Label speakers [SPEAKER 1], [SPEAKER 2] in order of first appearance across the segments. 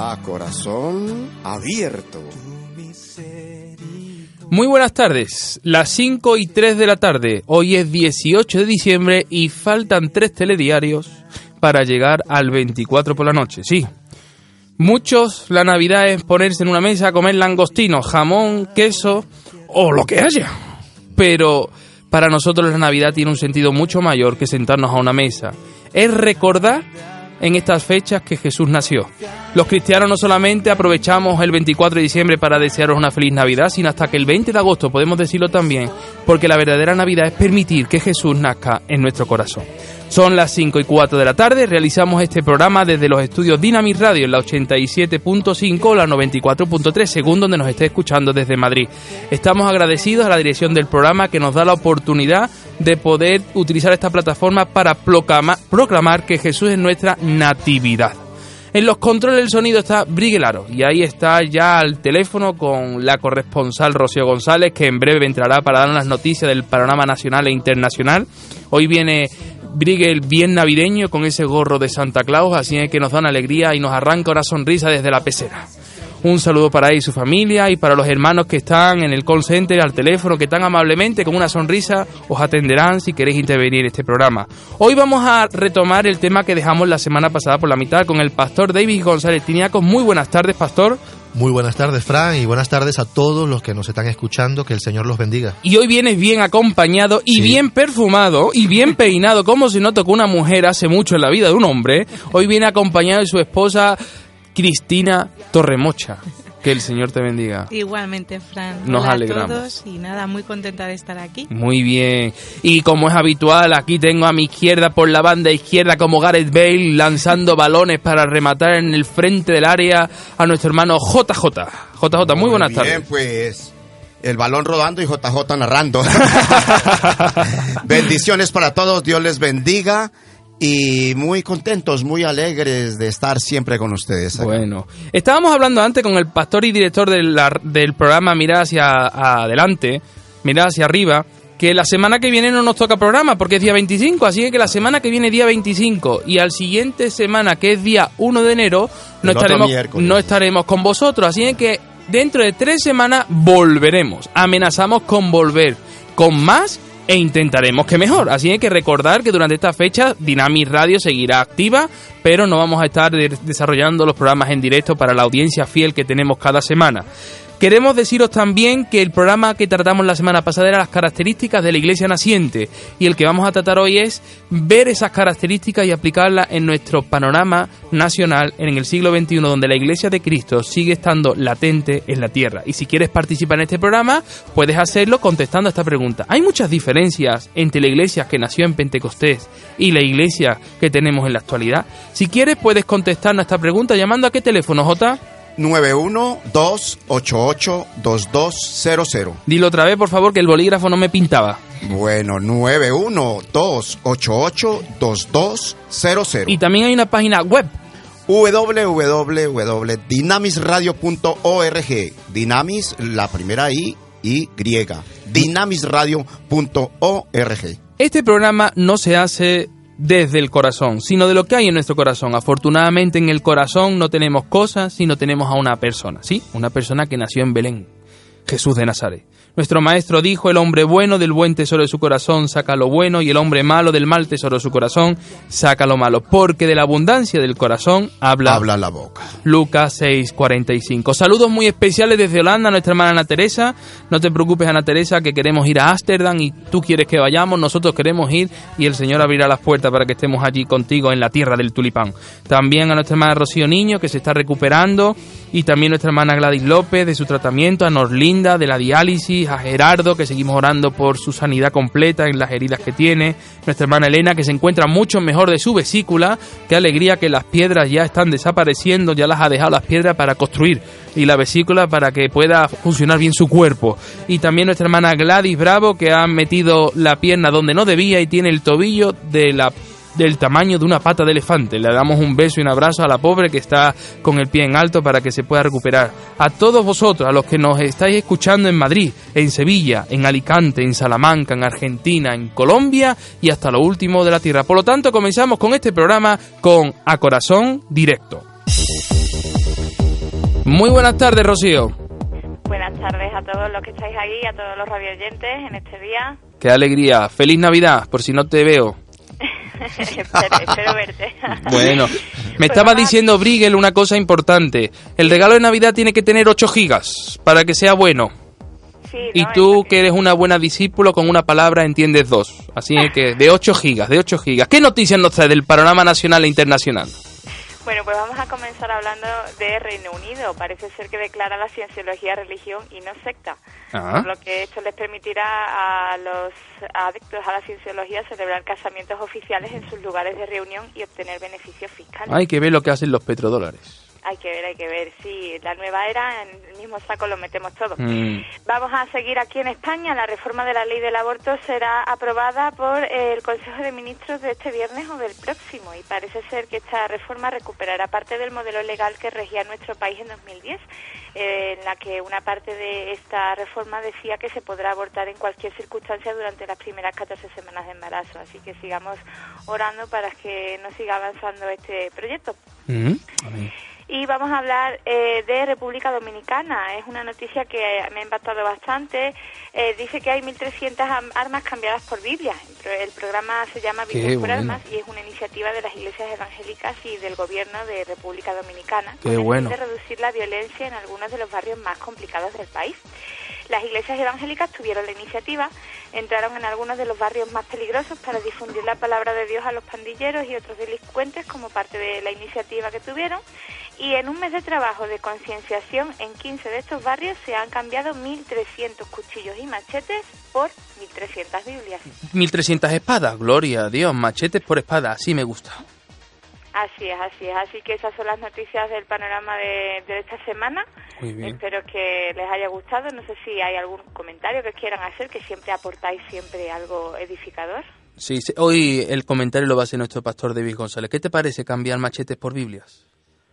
[SPEAKER 1] a corazón abierto.
[SPEAKER 2] Muy buenas tardes, las 5 y 3 de la tarde, hoy es 18 de diciembre y faltan tres telediarios para llegar al 24 por la noche, sí. Muchos, la Navidad es ponerse en una mesa a comer langostinos, jamón, queso o lo que haya. Pero para nosotros la Navidad tiene un sentido mucho mayor que sentarnos a una mesa. Es recordar en estas fechas que Jesús nació. Los cristianos no solamente aprovechamos el 24 de diciembre para desearos una feliz Navidad, sino hasta que el 20 de agosto podemos decirlo también, porque la verdadera Navidad es permitir que Jesús nazca en nuestro corazón. Son las 5 y 4 de la tarde, realizamos este programa desde los estudios Dynamic Radio en la 87.5 o la 94.3, según donde nos esté escuchando desde Madrid. Estamos agradecidos a la dirección del programa que nos da la oportunidad de poder utilizar esta plataforma para proclamar, que Jesús es nuestra natividad. En los controles del sonido está Briguelaro y ahí está ya al teléfono con la corresponsal Rocío González que en breve entrará para darnos las noticias del panorama nacional e internacional. Hoy viene Brigel bien navideño con ese gorro de Santa Claus, así es que nos da una alegría y nos arranca una sonrisa desde la pecera. Un saludo para él y su familia y para los hermanos que están en el call center, al teléfono, que tan amablemente, con una sonrisa, os atenderán si queréis intervenir en este programa. Hoy vamos a retomar el tema que dejamos la semana pasada por la mitad con el pastor David González Tiniaco. Muy buenas tardes, pastor.
[SPEAKER 3] Muy buenas tardes, Fran, y buenas tardes a todos los que nos están escuchando. Que el Señor los bendiga.
[SPEAKER 2] Y hoy vienes bien acompañado y
[SPEAKER 3] Sí.
[SPEAKER 2] bien perfumado y bien peinado, como si no tocó una mujer hace mucho en la vida de un hombre. Hoy viene acompañado de su esposa Cristina Torremocha. Que el Señor te bendiga.
[SPEAKER 4] Igualmente, Fran.
[SPEAKER 2] Nos
[SPEAKER 4] Hola
[SPEAKER 2] alegramos.
[SPEAKER 4] a todos y nada, muy contenta de estar aquí.
[SPEAKER 2] Muy bien. Y como es habitual, aquí tengo a mi izquierda, por la banda izquierda, como Gareth Bale, lanzando balones para rematar en el frente del área a nuestro hermano JJ. JJ, muy, buenas
[SPEAKER 1] bien,
[SPEAKER 2] tardes.
[SPEAKER 1] pues el balón rodando y JJ narrando. Bendiciones para todos, Dios les bendiga y muy contentos, muy alegres de estar siempre con ustedes. acá.
[SPEAKER 2] Bueno, estábamos hablando antes con el pastor y director de la- del programa Mirada hacia adelante, Mirada hacia arriba, que la semana que viene no nos toca programa porque es día 25, así que la semana que viene día 25 y al siguiente semana que es día 1 de enero no estaremos no estaremos con vosotros, así que dentro de tres semanas volveremos, amenazamos con volver con más e intentaremos que mejor. Así hay que recordar que durante esta fecha Dynamic Radio seguirá activa, pero no vamos a estar de- desarrollando los programas en directo para la audiencia fiel que tenemos cada semana. Queremos deciros también que el programa que tratamos la semana pasada era las características de la iglesia naciente y el que vamos a tratar hoy es ver esas características y aplicarlas en nuestro panorama nacional en el siglo XXI donde la iglesia de Cristo sigue estando latente en la tierra. Y si quieres participar en este programa, puedes hacerlo contestando a esta pregunta. ¿Hay muchas diferencias entre la iglesia que nació en Pentecostés y la iglesia que tenemos en la actualidad? Si quieres, puedes contestarnos a esta pregunta llamando a qué teléfono, J.
[SPEAKER 1] 912882200.
[SPEAKER 2] Dilo otra vez, por favor, que el bolígrafo no me pintaba.
[SPEAKER 1] Bueno, 912882200.
[SPEAKER 2] Y también hay una página web.
[SPEAKER 1] www.dinamisradio.org. Dinamis, la primera I y griega. Dinamisradio.org.
[SPEAKER 2] Este programa no se hace desde el corazón, sino de lo que hay en nuestro corazón. Afortunadamente en el corazón no tenemos cosas, sino tenemos a una persona, ¿sí? Una persona que nació en Belén, Jesús de Nazaret. Nuestro maestro dijo, el hombre bueno del buen tesoro de su corazón saca lo bueno y el hombre malo del mal tesoro de su corazón saca lo malo, porque de la abundancia del corazón habla,
[SPEAKER 1] Habla la boca.
[SPEAKER 2] Lucas 6:45. Saludos muy especiales desde Holanda a nuestra hermana Ana Teresa. No te preocupes, Ana Teresa, que queremos ir a Ámsterdam y tú quieres que vayamos, nosotros queremos ir y el Señor abrirá las puertas para que estemos allí contigo en la tierra del tulipán. También a nuestra hermana Rocío Niño, que se está recuperando, y también nuestra hermana Gladys López de su tratamiento, a Norlinda de la diálisis, a Gerardo, que seguimos orando por su sanidad completa en las heridas que tiene, nuestra hermana Elena, que se encuentra mucho mejor de su vesícula, qué alegría que las piedras ya están desapareciendo, ya las ha dejado las piedras para construir y la vesícula para que pueda funcionar bien su cuerpo. Y también nuestra hermana Gladys Bravo, que ha metido la pierna donde no debía y tiene el tobillo de la del tamaño de una pata de elefante. Le damos un beso y un abrazo a la pobre que está con el pie en alto para que se pueda recuperar. A todos vosotros, a los que nos estáis escuchando en Madrid, en Sevilla, en Alicante, en Salamanca, en Argentina, en Colombia y hasta lo último de la tierra. Por lo tanto, comenzamos con este programa con A Corazón Directo. Muy buenas tardes, Rocío.
[SPEAKER 5] Buenas tardes a todos los que estáis ahí, a todos los radioyentes en este día.
[SPEAKER 2] Qué alegría. Feliz Navidad, por si no te veo.
[SPEAKER 5] espero, espero verte.
[SPEAKER 2] Bueno, me
[SPEAKER 5] Pues
[SPEAKER 2] estaba
[SPEAKER 5] vamos a-
[SPEAKER 2] diciendo Brigel una cosa importante. El regalo de Navidad tiene que tener 8 gigas para que sea bueno.
[SPEAKER 5] Sí,
[SPEAKER 2] Y
[SPEAKER 5] ¿no?
[SPEAKER 2] tú, que eres una buena discípulo, con una palabra entiendes dos. Así que de 8 gigas, de 8 gigas. ¿Qué noticias nos trae del panorama nacional e internacional?
[SPEAKER 5] Bueno, pues vamos a comenzar hablando de Reino Unido. Parece ser que declara la cienciología religión y no secta.
[SPEAKER 2] Ah.
[SPEAKER 5] Por lo que esto les permitirá a los adictos a la cienciología celebrar casamientos oficiales en sus lugares de reunión y obtener beneficios fiscales.
[SPEAKER 2] Hay que ver lo que hacen los petrodólares.
[SPEAKER 5] Hay que ver, hay que ver. Sí, la nueva era, en el mismo saco lo metemos todo.
[SPEAKER 2] Mm.
[SPEAKER 5] Vamos a seguir aquí en España. La reforma de la ley del aborto será aprobada por el Consejo de Ministros de este viernes o del próximo. Y parece ser que esta reforma recuperará parte del modelo legal que regía nuestro país en 2010, eh, en la que una parte de esta reforma decía que se podrá abortar en cualquier circunstancia durante las primeras 14 semanas de embarazo. Así que sigamos orando para que no siga avanzando este proyecto.
[SPEAKER 2] Mm.
[SPEAKER 5] Y vamos a hablar eh, de República Dominicana. Es una noticia que me ha impactado bastante. Eh, dice que hay 1.300 am- armas cambiadas por Biblia. El pro- El programa se llama Biblia por
[SPEAKER 2] bueno.
[SPEAKER 5] Armas y es una iniciativa de las iglesias evangélicas y del gobierno de República Dominicana.
[SPEAKER 2] Qué
[SPEAKER 5] con el fin
[SPEAKER 2] bueno.
[SPEAKER 5] de reducir la violencia en algunos de los barrios más complicados del país. Las iglesias evangélicas tuvieron la iniciativa, entraron en algunos de los barrios más peligrosos para difundir la palabra de Dios a los pandilleros y otros delincuentes como parte de la iniciativa que tuvieron. Y en un mes de trabajo de concienciación en 15 de estos barrios se han cambiado 1.300 cuchillos y machetes por 1.300 Biblias.
[SPEAKER 2] 1300 espadas, gloria a Dios, machetes por espada, así me gusta.
[SPEAKER 5] Así es, así es. Así que esas son las noticias del panorama de, de esta semana.
[SPEAKER 2] Muy bien.
[SPEAKER 5] Espero que les haya gustado. No sé si hay algún comentario que quieran hacer, que siempre aportáis siempre algo edificador.
[SPEAKER 2] Sí, sí, hoy el comentario lo va a hacer nuestro pastor David González. ¿Qué te parece cambiar machetes por Biblias?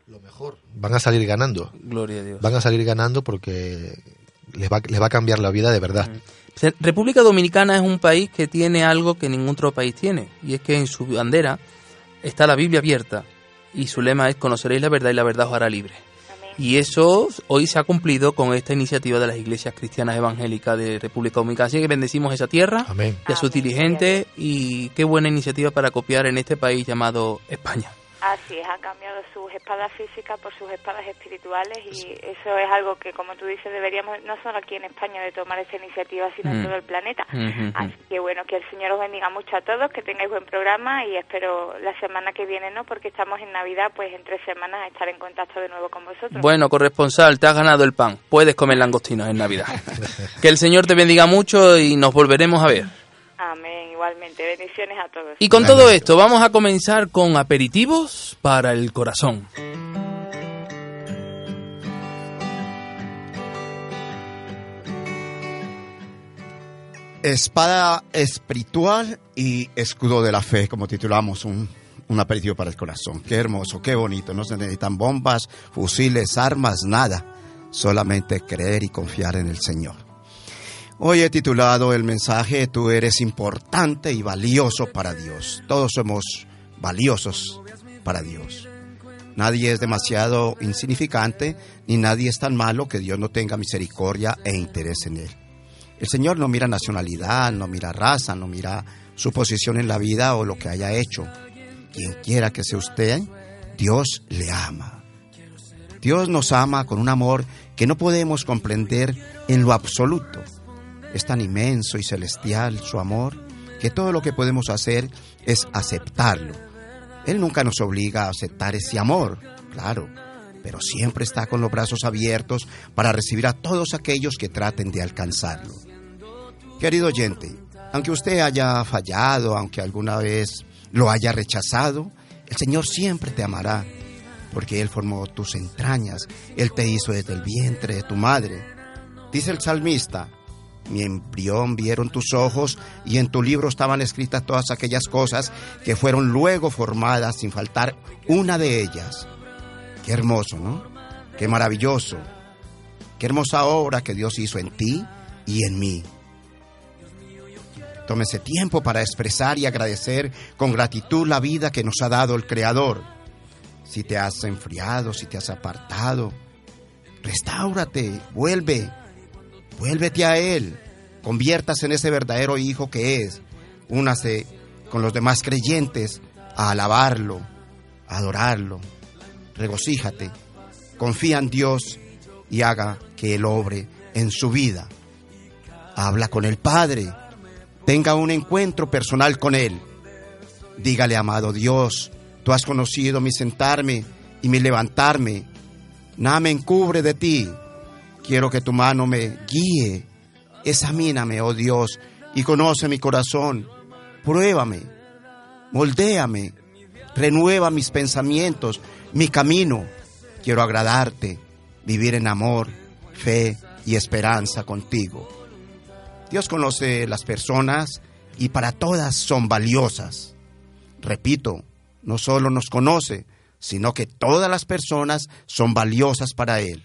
[SPEAKER 3] Lo mejor. Van a salir ganando.
[SPEAKER 2] Gloria a Dios.
[SPEAKER 3] Van a salir ganando porque les va, les va a cambiar la vida de verdad.
[SPEAKER 2] Se- República Dominicana es un país que tiene algo que ningún otro país tiene, y es que en su bandera está la Biblia abierta, y su lema es conoceréis la verdad y la verdad os hará libre.
[SPEAKER 5] Amén.
[SPEAKER 2] Y eso hoy se ha cumplido con esta iniciativa de las iglesias cristianas evangélicas de República Dominicana. Así que bendecimos esa tierra
[SPEAKER 3] Amén.
[SPEAKER 2] y a sus
[SPEAKER 5] Amén.
[SPEAKER 2] dirigentes, y qué buena iniciativa para copiar en este país llamado España.
[SPEAKER 5] Así es, han cambiado sus espadas físicas por sus espadas espirituales y eso es algo que, como tú dices, deberíamos, no solo aquí en España, de tomar esta iniciativa, sino en
[SPEAKER 2] Mm.
[SPEAKER 5] todo el planeta.
[SPEAKER 2] Ujú, ujú.
[SPEAKER 5] Así que bueno, que el Señor os bendiga mucho a todos, que tengáis buen programa y espero la semana que viene, ¿no? Porque estamos en Navidad, pues en tres semanas estar en contacto de nuevo con vosotros.
[SPEAKER 2] Bueno, corresponsal, te has ganado el pan. Puedes comer langostinos en Navidad. que el Señor te bendiga mucho y nos volveremos a ver.
[SPEAKER 5] Igualmente. Bendiciones a todos.
[SPEAKER 2] Y con todo esto, vamos a comenzar con aperitivos para el corazón.
[SPEAKER 1] Espada espiritual y escudo de la fe, como titulamos un, un aperitivo para el corazón. Qué hermoso, qué bonito. No se necesitan bombas, fusiles, armas, nada. Solamente creer y confiar en el Señor. Hoy he titulado el mensaje Tú eres importante y valioso para Dios. Todos somos valiosos para Dios. Nadie es demasiado insignificante ni nadie es tan malo que Dios no tenga misericordia e interés en él. El Señor no mira nacionalidad, no mira raza, no mira su posición en la vida o lo que haya hecho. Quien quiera que sea usted, Dios le ama. Dios nos ama con un amor que no podemos comprender en lo absoluto. Es tan inmenso y celestial su amor que todo lo que podemos hacer es aceptarlo. Él nunca nos obliga a aceptar ese amor, claro, pero siempre está con los brazos abiertos para recibir a todos aquellos que traten de alcanzarlo. Querido oyente, aunque usted haya fallado, aunque alguna vez lo haya rechazado, el Señor siempre te amará, porque Él formó tus entrañas, Él te hizo desde el vientre de tu madre. Dice el salmista, mi embrión vieron tus ojos y en tu libro estaban escritas todas aquellas cosas que fueron luego formadas sin faltar una de ellas. Qué hermoso, ¿no? Qué maravilloso. Qué hermosa obra que Dios hizo en ti y en mí. Tómese tiempo para expresar y agradecer con gratitud la vida que nos ha dado el Creador. Si te has enfriado, si te has apartado, Restáurate, vuelve, vuélvete a Él, conviértase en ese verdadero hijo que es. Únase con los demás creyentes a alabarlo, adorarlo. Regocíjate, confía en Dios y haga que Él obre en su vida. Habla con el Padre, tenga un encuentro personal con Él. Dígale, amado Dios, tú has conocido mi sentarme y mi levantarme. Nada me encubre de ti. Quiero que tu mano me guíe. Examíname, oh Dios, y conoce mi corazón. Pruébame, moldéame, renueva mis pensamientos, mi camino. Quiero agradarte, vivir en amor, fe y esperanza contigo. Dios conoce las personas y para todas son valiosas. Repito, no solo nos conoce, sino que todas las personas son valiosas para Él.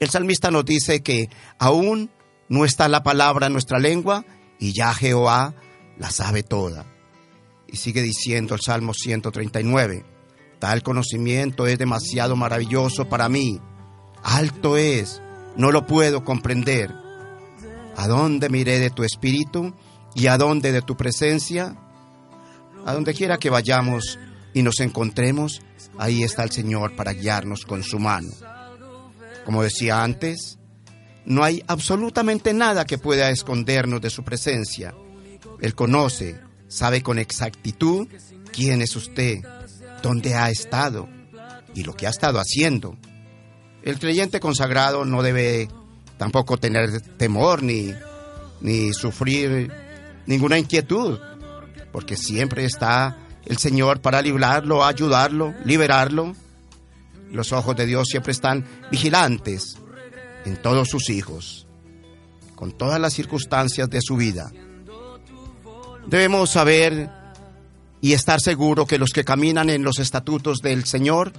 [SPEAKER 1] El salmista nos dice que aún no está la palabra en nuestra lengua y ya Jehová la sabe toda. Y sigue diciendo el Salmo 139, tal conocimiento es demasiado maravilloso para mí, alto es, no lo puedo comprender. ¿A dónde miré de tu espíritu y a dónde de tu presencia? A donde quiera que vayamos y nos encontremos, ahí está el Señor para guiarnos con su mano. Como decía antes, no hay absolutamente nada que pueda escondernos de su presencia. Él conoce, sabe con exactitud quién es usted, dónde ha estado y lo que ha estado haciendo. El creyente consagrado no debe tampoco tener temor ni, ni sufrir ninguna inquietud, porque siempre está el Señor para librarlo, ayudarlo, liberarlo. Los ojos de Dios siempre están vigilantes en todos sus hijos, con todas las circunstancias de su vida. Debemos saber y estar seguro que los que caminan en los estatutos del Señor,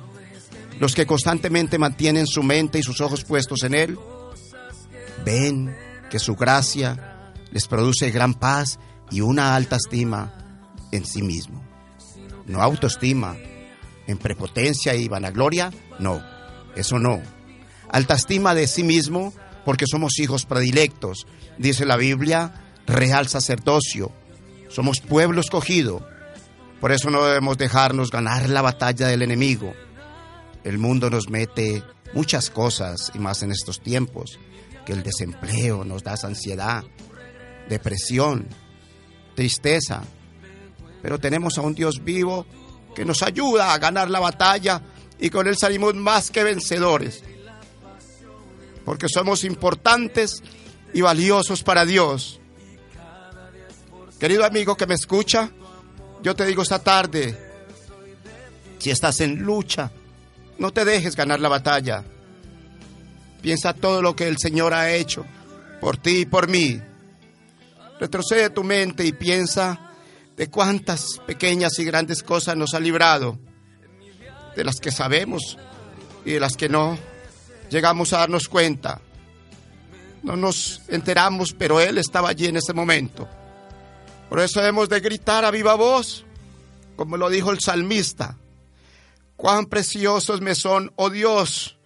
[SPEAKER 1] los que constantemente mantienen su mente y sus ojos puestos en Él, ven que su gracia les produce gran paz y una alta estima en sí mismo. No autoestima, en prepotencia y vanagloria, no, eso no. Alta estima de sí mismo porque somos hijos predilectos, dice la Biblia, real sacerdocio, somos pueblo escogido. Por eso no debemos dejarnos ganar la batalla del enemigo. El mundo nos mete muchas cosas, y más en estos tiempos, que el desempleo nos da ansiedad, depresión, tristeza. Pero tenemos a un Dios vivo que nos ayuda a ganar la batalla y con Él salimos más que vencedores. Porque somos importantes y valiosos para Dios. Querido amigo que me escucha, yo te digo esta tarde, si estás en lucha, no te dejes ganar la batalla. Piensa todo lo que el Señor ha hecho por ti y por mí. Retrocede tu mente y piensa de cuántas pequeñas y grandes cosas nos ha librado, de las que sabemos y de las que no llegamos a darnos cuenta. No nos enteramos, pero Él estaba allí en ese momento. Por eso hemos de gritar a viva voz, como lo dijo el salmista. Cuán preciosos me son, oh Dios,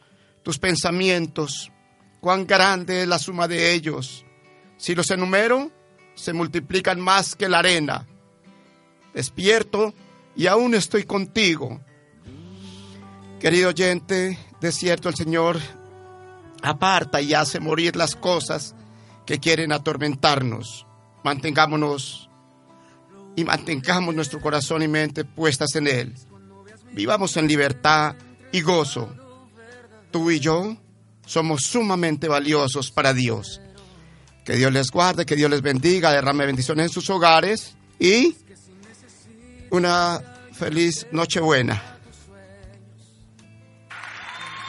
[SPEAKER 1] tus pensamientos, cuán grande es la suma de ellos. Si los enumero, se multiplican más que la arena. Despierto y aún estoy contigo. Querido oyente, de cierto el Señor aparta y hace morir las cosas que quieren atormentarnos. Mantengámonos y mantengamos nuestro corazón y mente puestas en Él. Vivamos en libertad y gozo. Tú y yo somos sumamente valiosos para Dios. Que Dios les guarde, que Dios les bendiga, derrame bendiciones en sus hogares y una feliz Nochebuena.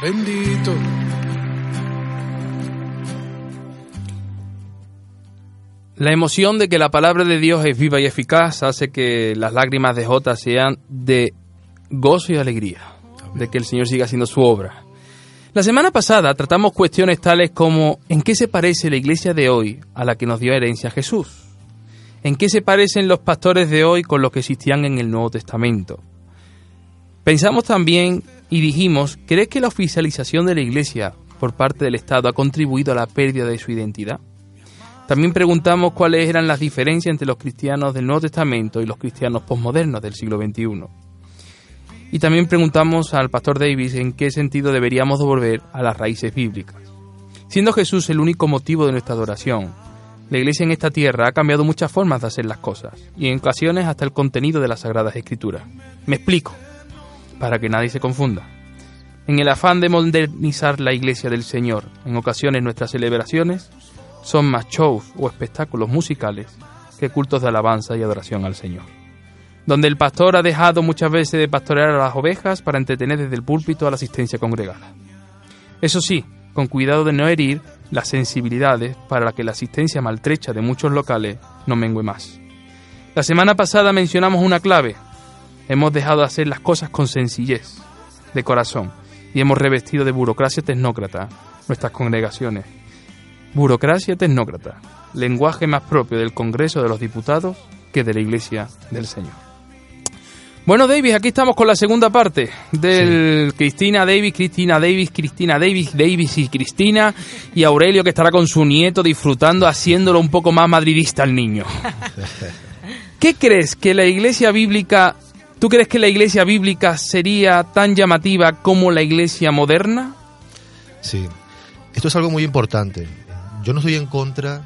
[SPEAKER 2] Bendito. La emoción de que la palabra de Dios es viva y eficaz hace que las lágrimas de Jota sean de gozo y alegría, de que el Señor siga haciendo su obra. La semana pasada tratamos cuestiones tales como ¿en qué se parece la iglesia de hoy a la que nos dio herencia Jesús? ¿En qué se parecen los pastores de hoy con los que existían en el Nuevo Testamento? Pensamos también y dijimos, ¿crees que la oficialización de la Iglesia por parte del Estado ha contribuido a la pérdida de su identidad? También preguntamos cuáles eran las diferencias entre los cristianos del Nuevo Testamento y los cristianos posmodernos del siglo XXI. Y también preguntamos al pastor Davis en qué sentido deberíamos volver a las raíces bíblicas. Siendo Jesús el único motivo de nuestra adoración, la Iglesia en esta tierra ha cambiado muchas formas de hacer las cosas, y en ocasiones hasta el contenido de las Sagradas Escrituras. Me explico, para que nadie se confunda. En el afán de modernizar la Iglesia del Señor, en ocasiones nuestras celebraciones son más shows o espectáculos musicales que cultos de alabanza y adoración al Señor. Donde el pastor ha dejado muchas veces de pastorear a las ovejas para entretener desde el púlpito a la asistencia congregada. Eso sí, con cuidado de no herir las sensibilidades para que la asistencia maltrecha de muchos locales no mengue más. La semana pasada mencionamos una clave. Hemos dejado de hacer las cosas con sencillez, de corazón, y hemos revestido de burocracia tecnócrata nuestras congregaciones. Burocracia tecnócrata, lenguaje más propio del Congreso de los Diputados que de la Iglesia del Señor. Bueno, Davis, aquí estamos con la segunda parte del Cristina Davis, Cristina Davis, Cristina Davis, Davis y Cristina, y Aurelio que estará con su nieto disfrutando, haciéndolo un poco más madridista al niño. ¿Qué crees que la iglesia bíblica, tú crees que la iglesia bíblica sería tan llamativa como la iglesia moderna?
[SPEAKER 3] Sí, esto es algo muy importante. Yo no estoy en contra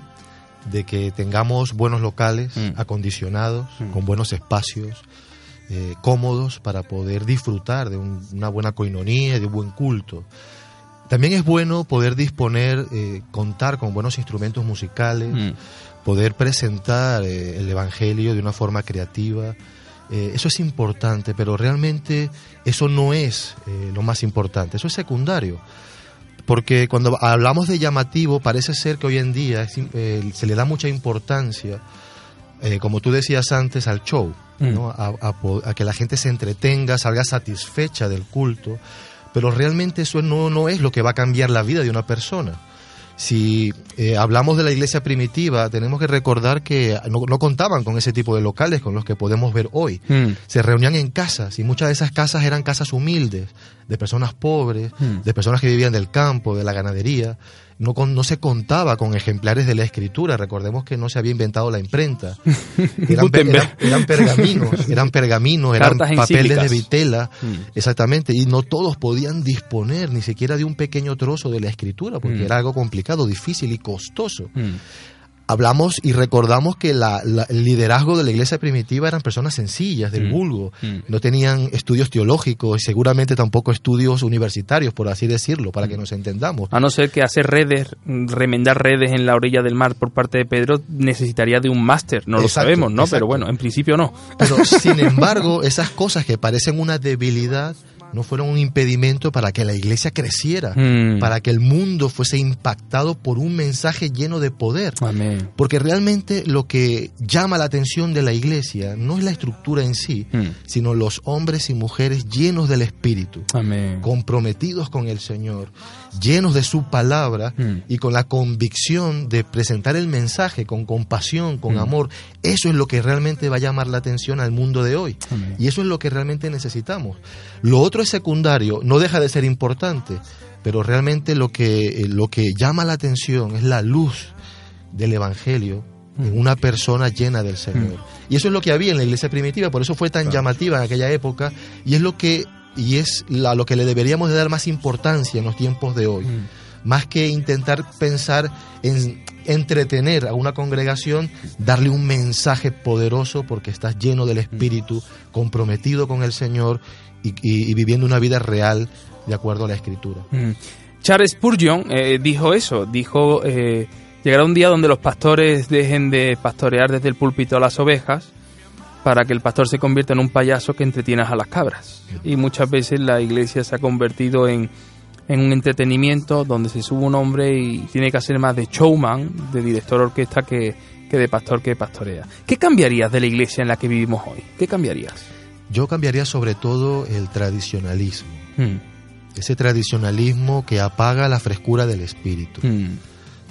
[SPEAKER 3] de que tengamos buenos locales
[SPEAKER 2] Mm.
[SPEAKER 3] acondicionados,
[SPEAKER 2] Mm.
[SPEAKER 3] con buenos espacios, eh, cómodos para poder disfrutar de un- una buena coinonía, de un buen culto. También es bueno poder disponer, eh, contar con buenos instrumentos musicales,
[SPEAKER 2] Mm.
[SPEAKER 3] poder presentar eh, el Evangelio de una forma creativa. Eh, eso es importante, pero realmente eso no es lo más importante, eso es secundario. Porque cuando hablamos de llamativo, parece ser que hoy en día es se le da mucha importancia, como tú decías antes, al show,
[SPEAKER 2] Mm.
[SPEAKER 3] ¿no? a, a po- a que la gente se entretenga, salga satisfecha del culto, pero realmente eso no, no es lo que va a cambiar la vida de una persona. Si eh, hablamos de la iglesia primitiva, tenemos que recordar que no, no contaban con ese tipo de locales con los que podemos ver hoy.
[SPEAKER 2] Mm.
[SPEAKER 3] Se reunían en casas y muchas de esas casas eran casas humildes, de personas pobres,
[SPEAKER 2] Mm.
[SPEAKER 3] de personas que vivían del campo, de la ganadería. No, con- no se contaba con ejemplares de la escritura. Recordemos que no se había inventado la imprenta. Eran, pergaminos, eran pergaminos, eran
[SPEAKER 2] Cartas
[SPEAKER 3] papeles de vitela.
[SPEAKER 2] Mm.
[SPEAKER 3] Exactamente, y no todos podían disponer ni siquiera de un pequeño trozo de la escritura, porque
[SPEAKER 2] Mm.
[SPEAKER 3] era algo complicado, difícil y costoso.
[SPEAKER 2] Mm.
[SPEAKER 3] Hablamos y recordamos que la- la- el liderazgo de la iglesia primitiva eran personas sencillas, del
[SPEAKER 2] Mm.
[SPEAKER 3] vulgo,
[SPEAKER 2] Mm.
[SPEAKER 3] no tenían estudios teológicos y seguramente tampoco estudios universitarios, por así decirlo, para que nos entendamos.
[SPEAKER 2] A no ser que hacer redes, remendar redes en la orilla del mar por parte de Pedro necesitaría de un máster, no lo sabemos, ¿no?
[SPEAKER 3] exacto.
[SPEAKER 2] Pero bueno, en principio no.
[SPEAKER 3] Pero sin embargo, esas cosas que parecen una debilidad no fueron un impedimento para que la iglesia creciera,
[SPEAKER 2] Mm.
[SPEAKER 3] para que el mundo fuese impactado por un mensaje lleno de poder.
[SPEAKER 2] Amén.
[SPEAKER 3] Porque realmente lo que llama la atención de la iglesia no es la estructura en sí,
[SPEAKER 2] Mm.
[SPEAKER 3] sino los hombres y mujeres llenos del Espíritu,
[SPEAKER 2] Amén.
[SPEAKER 3] comprometidos con el Señor, llenos de su palabra
[SPEAKER 2] Mm.
[SPEAKER 3] y con la convicción de presentar el mensaje con compasión, con
[SPEAKER 2] Mm.
[SPEAKER 3] amor. Eso es lo que realmente va a llamar la atención al mundo de hoy.
[SPEAKER 2] Amén.
[SPEAKER 3] Y eso es lo que realmente necesitamos. Lo otro es secundario, no deja de ser importante, pero realmente lo que, eh, lo que llama la atención es la luz del Evangelio en
[SPEAKER 2] Mm.
[SPEAKER 3] una persona llena del Señor. Y eso es lo que había en la iglesia primitiva, por eso fue tan llamativa en aquella época y es lo que y es la- lo que le deberíamos de dar más importancia en los tiempos de hoy.
[SPEAKER 2] Mm.
[SPEAKER 3] Más que intentar pensar en entretener a una congregación, darle un mensaje poderoso porque estás lleno del Espíritu, comprometido con el Señor y, y- y viviendo una vida real de acuerdo a la Escritura.
[SPEAKER 2] Mm. Charles Spurgeon eh, dijo eso, dijo, eh, llegará un día donde los pastores dejen de pastorear desde el púlpito a las ovejas para que el pastor se convierta en un payaso que entretiene a las cabras. Y muchas veces la iglesia se ha convertido en, en un entretenimiento donde se sube un hombre y tiene que hacer más de showman, de director orquesta que, que de pastor que pastorea. ¿Qué cambiarías de la iglesia en la que vivimos hoy? ¿Qué cambiarías?
[SPEAKER 3] Yo cambiaría sobre todo el tradicionalismo,
[SPEAKER 2] Mm,
[SPEAKER 3] ese tradicionalismo que apaga la frescura del Espíritu.
[SPEAKER 2] mm,